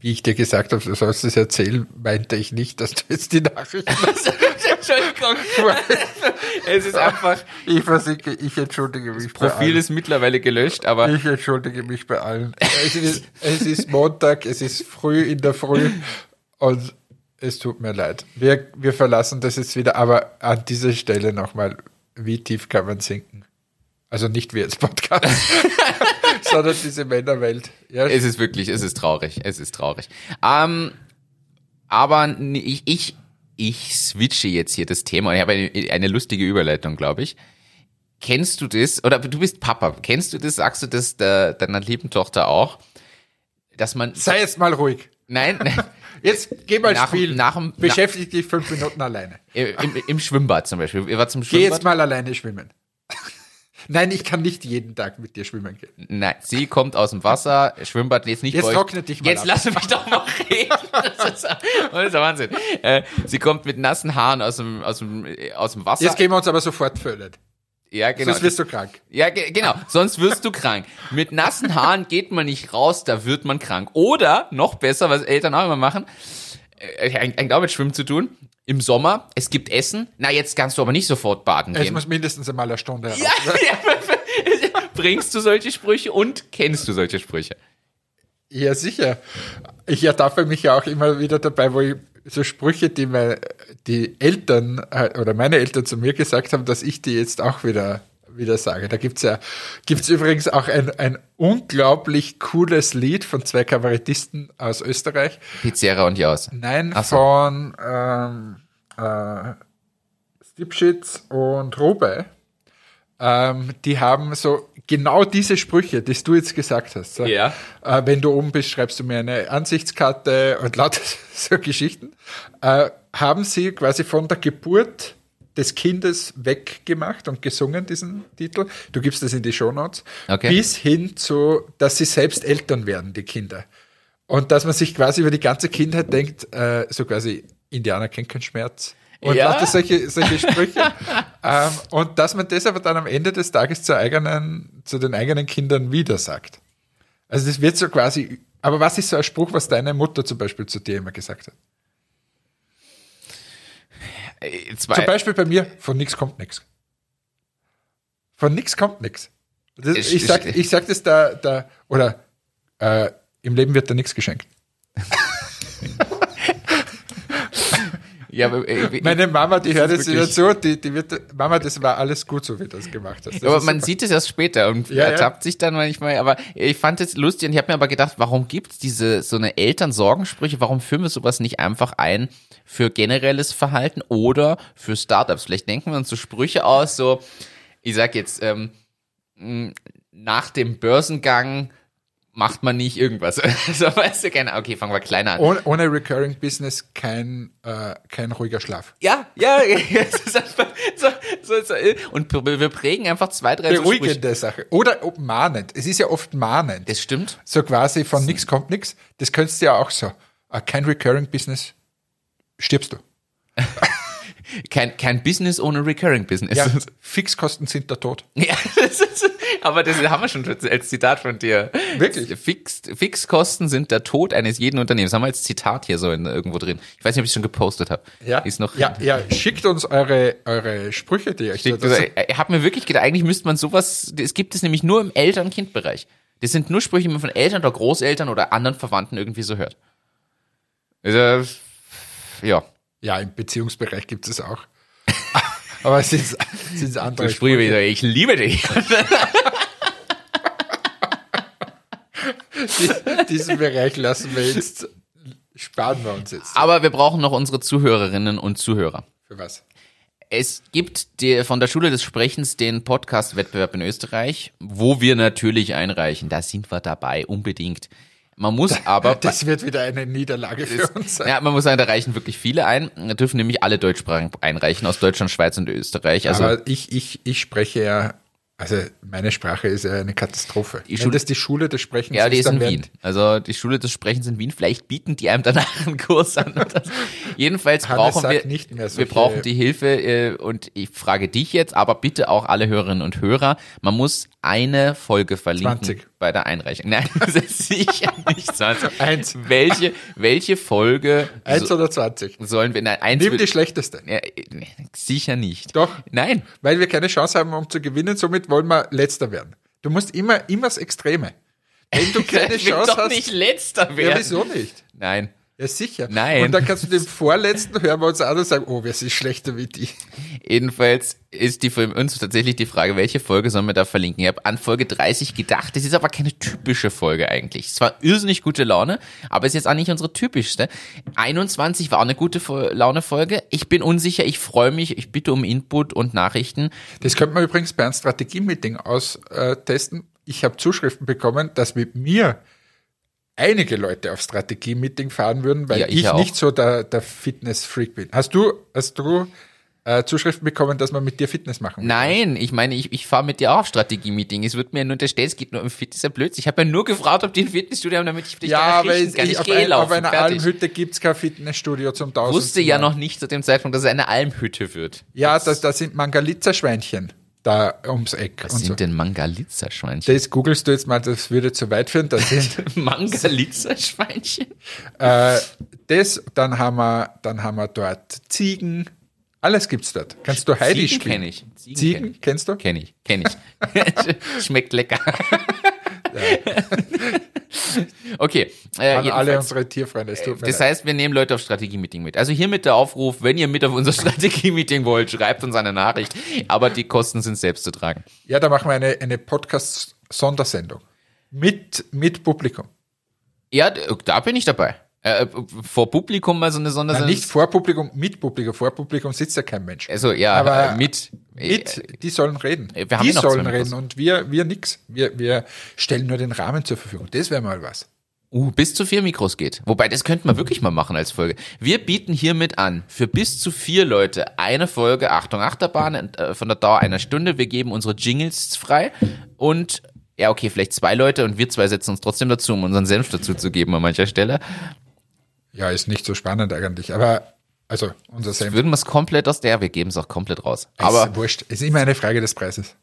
wie ich dir gesagt habe, du sollst es erzählen, meinte ich nicht, dass du jetzt die Nachricht Entschuldigung. es ist einfach, Ich versinke, ich entschuldige mich bei Profil allen. ist mittlerweile gelöscht, aber Ich entschuldige mich bei allen. Es ist, es ist Montag, es ist früh in der Früh und es tut mir leid. Wir, wir verlassen das jetzt wieder, aber an dieser Stelle nochmal, wie tief kann man sinken? Also nicht wir als Podcast, sondern diese Männerwelt. Ja, es ist wirklich, es ist traurig, es ist traurig. Ähm, aber ich, ich, ich switche jetzt hier das Thema. Ich habe eine, eine lustige Überleitung, glaube ich. Kennst du das? Oder du bist Papa. Kennst du das? Sagst du das der, deiner lieben Tochter auch? Dass man sei jetzt mal ruhig. nein, nein Jetzt geh mal Nach spielen. nach dem- Beschäftige dich fünf Minuten alleine. im, im Schwimmbad zum Beispiel. War zum Geh Schwimmbad. jetzt mal alleine schwimmen. Nein, ich kann nicht jeden Tag mit dir schwimmen gehen. Nein, sie kommt aus dem Wasser, Schwimmbad jetzt nicht Jetzt bei euch. trockne dich mal Jetzt ab. lass mich doch noch reden. Das ist, das ist Wahnsinn. Äh, sie kommt mit nassen Haaren aus dem, aus dem, äh, aus dem Wasser. Jetzt gehen wir uns aber sofort föhnen. ja, genau. Sonst wirst du krank. Ja, ge genau. Sonst wirst du krank. Mit nassen Haaren geht man nicht raus, da wird man krank. Oder, noch besser, was Eltern auch immer machen, äh, hängt auch mit Schwimmen zu tun. Im Sommer, es gibt Essen. Na, jetzt kannst du aber nicht sofort baden Es gehen. muss mindestens einmal eine Stunde Ja, ja, bringst du solche Sprüche und kennst du solche Sprüche? Ja, sicher. Ich ertaffe mich ja auch immer wieder dabei, wo ich so Sprüche, die, meine, die Eltern äh, oder meine Eltern zu mir gesagt haben, dass ich die jetzt auch wieder, wieder sage. Da gibt's ja, gibt's übrigens auch ein, ein unglaublich cooles Lied von zwei Kabarettisten aus Österreich. Pizzera und Jaus. Nein, so. von ähm, äh, Stipschitz und Robe. Ähm, die haben so genau diese Sprüche, die du jetzt gesagt hast. Ja. Äh, wenn du oben bist, schreibst du mir eine Ansichtskarte und lauter so Geschichten. Äh, haben sie quasi von der Geburt des Kindes weggemacht und gesungen, diesen Titel. Du gibst das in die Shownotes. Okay. Bis hin zu, dass sie selbst Eltern werden, die Kinder. Und dass man sich quasi über die ganze Kindheit denkt, äh, so quasi, Indianer kennt keinen Schmerz. Und Ja. lauter solche, solche Sprüche. ähm, und dass man das aber dann am Ende des Tages zur eigenen, zu den eigenen Kindern wieder sagt. Also das wird so quasi, aber was ist so ein Spruch, was deine Mutter zum Beispiel zu dir immer gesagt hat? Äh, Zum Beispiel bei mir, von nix kommt nix. Von nix kommt nix. Das, Ich- ich, sag, ich- sag das da, da oder äh, im Leben wird dir nichts geschenkt. ja, aber, äh, Meine Mama, die hört jetzt wieder zu, die, die wird, Mama, das war alles gut, so wie du das gemacht hast. Das aber man super. sieht es erst später und Ja, ja. ertappt sich dann manchmal. Aber ich fand es lustig und ich habe mir aber gedacht, warum gibt's diese so eine Elternsorgensprüche? Warum führen wir sowas nicht einfach ein für generelles Verhalten oder für Startups? Vielleicht denken wir uns so Sprüche aus, so ich sag jetzt ähm, mh, nach dem Börsengang macht man nicht irgendwas. so weißt du, keine. Okay, fangen wir kleiner an. ohne, ohne Recurring Business kein, äh, kein ruhiger Schlaf. Ja, ja, einfach so, so, so, und wir prägen einfach zwei, drei so. Beruhigende Sache. Oder mahnend. Es ist ja oft mahnend. Das stimmt. So quasi von nix kommt nix. Das könntest du ja auch so. Äh, kein Recurring Business, stirbst du. Kein, kein Business ohne Recurring Business. Ja, Fixkosten sind der Tod. Ja, das ist, aber das haben wir schon als Zitat von dir. Wirklich? Fix, Fixkosten sind der Tod eines jeden Unternehmens. haben wir als Zitat hier so in, irgendwo drin. Ich weiß nicht, ob ich es schon gepostet habe. Ja, Ist noch. ja, ja, schickt uns eure, eure Sprüche, die euch Ich, also, ich habe mir wirklich gedacht, eigentlich müsste man sowas, es gibt es nämlich nur im Eltern-Kind-Bereich. Das sind nur Sprüche, die man von Eltern oder Großeltern oder anderen Verwandten irgendwie so hört. Also, ja. Ja, im Beziehungsbereich gibt es auch. Aber es sind, sind andere So Sprüche wie, ich liebe dich. Diesen Bereich lassen wir jetzt, sparen wir uns jetzt. Aber wir brauchen noch unsere Zuhörerinnen und Zuhörer. Für was? Es gibt die, von der Schule des Sprechens den Podcast-Wettbewerb in Österreich, wo wir natürlich einreichen. Da sind wir dabei, unbedingt. Man muss aber, Das wird wieder eine Niederlage für uns sein. ja, man muss sagen, da reichen wirklich viele ein. Da dürfen nämlich alle Deutschsprachen einreichen, aus Deutschland, Schweiz und Österreich. Also, Aber ich, ich, ich spreche ja, also meine Sprache ist ja eine Katastrophe. Die Wenn Schule- das die Schule des Sprechens ja, die ist dann in Wien. Also, die Schule des Sprechens in Wien. Vielleicht bieten die einem danach einen Kurs an. Jedenfalls brauchen wir, nicht mehr wir brauchen die Hilfe, äh, und ich frage dich jetzt, aber bitte auch alle Hörerinnen und Hörer. Man muss eine Folge verlinken 20. bei der Einreichung. Nein, das ist sicher nicht 20. Eins. Welche, welche Folge Eins so, oder 20. sollen wir, nein, eins Nimm die schlechteste. ja, sicher nicht. Doch. Nein. Weil wir keine Chance haben, um zu gewinnen, somit wollen wir letzter werden. Du musst immer, immer das Extreme. Wenn du keine Ich will Chance doch hast. nicht letzter ja, werden. wieso nicht? Nein. Ja, sicher. Nein. Und dann kannst du den vorletzten hören wir uns an und sagen, oh, wir sind schlechter wie die. Jedenfalls ist die für uns tatsächlich die Frage, welche Folge sollen wir da verlinken? Ich habe an Folge 30 gedacht, das ist aber keine typische Folge eigentlich. Es war irrsinnig gute Laune, aber ist jetzt auch nicht unsere typischste. 21 war auch eine gute Fo- Laune-Folge. Ich bin unsicher, ich freue mich, ich bitte um Input und Nachrichten. Das könnte man übrigens bei einem Strategie-Meeting austesten. Ich habe Zuschriften bekommen, dass mit mir einige Leute auf Strategie-Meeting fahren würden, weil Ja, ich ich, nicht so der, der Fitness-Freak bin. Hast du, hast du äh, Zuschriften bekommen, dass man mit dir Fitness machen will. Nein, ich meine, ich, ich fahre mit dir auch auf Strategie-Meeting. Es wird mir nur unterstellt, es geht nur um Fitness, ja Blödsinn. Ich habe ja nur gefragt, ob die ein Fitnessstudio haben, damit ich dich Ja, aber es, kann. ich, Ich auf, ein, auf laufen, einer fertig. Almhütte gibt's kein Fitnessstudio zum Ich 1000. wusste ja noch nicht zu dem Zeitpunkt, dass es eine Almhütte wird. Ja, das, das sind Mangalitzer-Schweinchen da ums Eck. Was und so. sind denn Mangalitzer-Schweinchen? Das googelst du jetzt mal, das würde zu weit führen. Das sind Mangalitzer-Schweinchen? äh, das, dann haben wir, dann haben wir dort Ziegen. Alles gibt's dort. Kannst du Heidi Ziegen spielen? kenn ich. Ziegen Ziegen, kenn ich. kennst du? Kenn ich, kenn ich. Schmeckt lecker. okay. Äh, An alle unsere Tierfreunde. Es tut mir Das leid. heißt, wir nehmen Leute auf Strategie-Meeting mit. Also hiermit der Aufruf, wenn ihr mit auf unser Strategie-Meeting wollt, schreibt uns eine Nachricht. Aber die Kosten sind selbst zu tragen. Ja, da machen wir eine, eine Podcast-Sondersendung. Mit, mit Publikum. Ja, da bin ich dabei. Äh, vor Publikum mal so eine Sondersendung. nicht vor Publikum, mit Publikum. Vor Publikum sitzt ja kein Mensch. Also ja, Aber äh, mit. Mit, die sollen reden. äh, wir haben die ja noch sollen reden und wir, wir nix. Wir, wir stellen nur den Rahmen zur Verfügung. Das wäre mal was. Uh, bis zu vier Mikros geht. Wobei, das könnten wir wirklich mal machen als Folge. Wir bieten hiermit an, für bis zu vier Leute eine Folge, Achtung, Achterbahn, äh, von der Dauer einer Stunde. Wir geben unsere Jingles frei und, ja, okay, vielleicht zwei Leute und wir zwei setzen uns trotzdem dazu, um unseren Senf dazu zu geben an mancher Stelle. Ja, ist nicht so spannend eigentlich. Aber, also, unser Senf. Würden wir es komplett aus der, wir geben es auch komplett raus. Aber Aber ist wurscht. Ist immer eine Frage des Preises.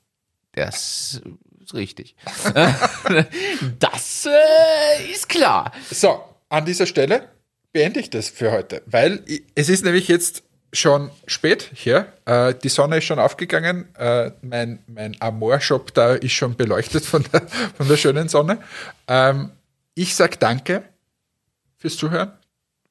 das ist richtig. das äh, ist klar. So, an dieser Stelle beende ich das für heute, weil es ist nämlich jetzt schon spät hier. Äh, die Sonne ist schon aufgegangen. Äh, mein mein Amor-Shop da ist schon beleuchtet von der, von der schönen Sonne. Ähm, ich sag danke fürs Zuhören.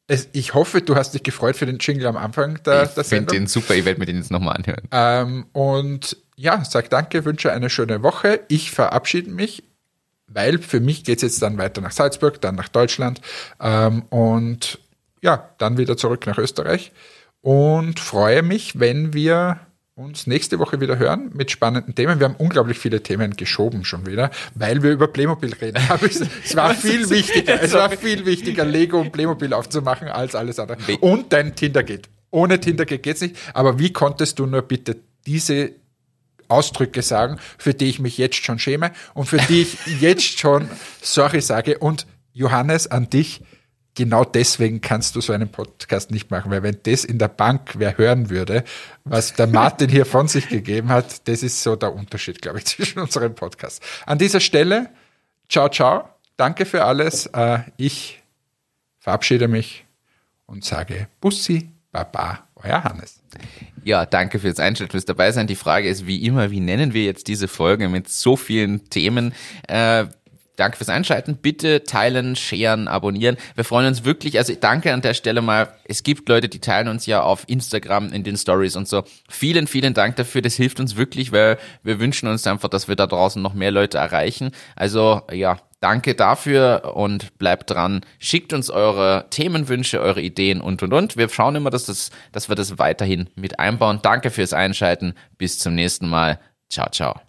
Es, ich hoffe, du hast dich gefreut für den Jingle am Anfang der, Ich der finde Sendung. den super, ich werde mir den jetzt nochmal anhören. Ähm, und ja, sag danke, wünsche eine schöne Woche. Ich verabschiede mich, weil für mich geht's jetzt dann weiter nach Salzburg, dann nach Deutschland ähm, und ja, dann wieder zurück nach Österreich. Und freue mich, wenn wir uns nächste Woche wieder hören mit spannenden Themen. Wir haben unglaublich viele Themen geschoben schon wieder, weil wir über Playmobil reden. Es, es war viel wichtiger, es war viel wichtiger, Lego und Playmobil aufzumachen als alles andere. Und dein Tinder geht. Ohne Tinder geht geht's nicht. Aber wie konntest du nur bitte diese Ausdrücke sagen, für die ich mich jetzt schon schäme und für die ich jetzt schon sorry sage. Und Johannes, an dich, genau deswegen kannst du so einen Podcast nicht machen, weil wenn das in der Bank wer hören würde, was der Martin hier von sich gegeben hat, das ist so der Unterschied, glaube ich, zwischen unseren Podcasts. An dieser Stelle, ciao, ciao, danke für alles. Äh, Ich verabschiede mich und sage Bussi, Baba, euer Hannes. Ja, danke fürs Einschalten, fürs dabei. Die Frage ist wie immer, wie nennen wir jetzt diese Folge mit so vielen Themen? Äh, danke fürs Einschalten. Bitte teilen, sharen, abonnieren. Wir freuen uns wirklich. Also danke an der Stelle mal. Es gibt Leute, die teilen uns ja auf Instagram in den Stories und so. Vielen, vielen Dank dafür. Das hilft uns wirklich, weil wir wünschen uns einfach, dass wir da draußen noch mehr Leute erreichen. Also ja, Danke dafür und bleibt dran. Schickt uns eure Themenwünsche, eure Ideen und und und. Wir schauen immer, dass, das, dass wir das weiterhin mit einbauen. Danke fürs Einschalten. Bis zum nächsten Mal. Ciao, ciao.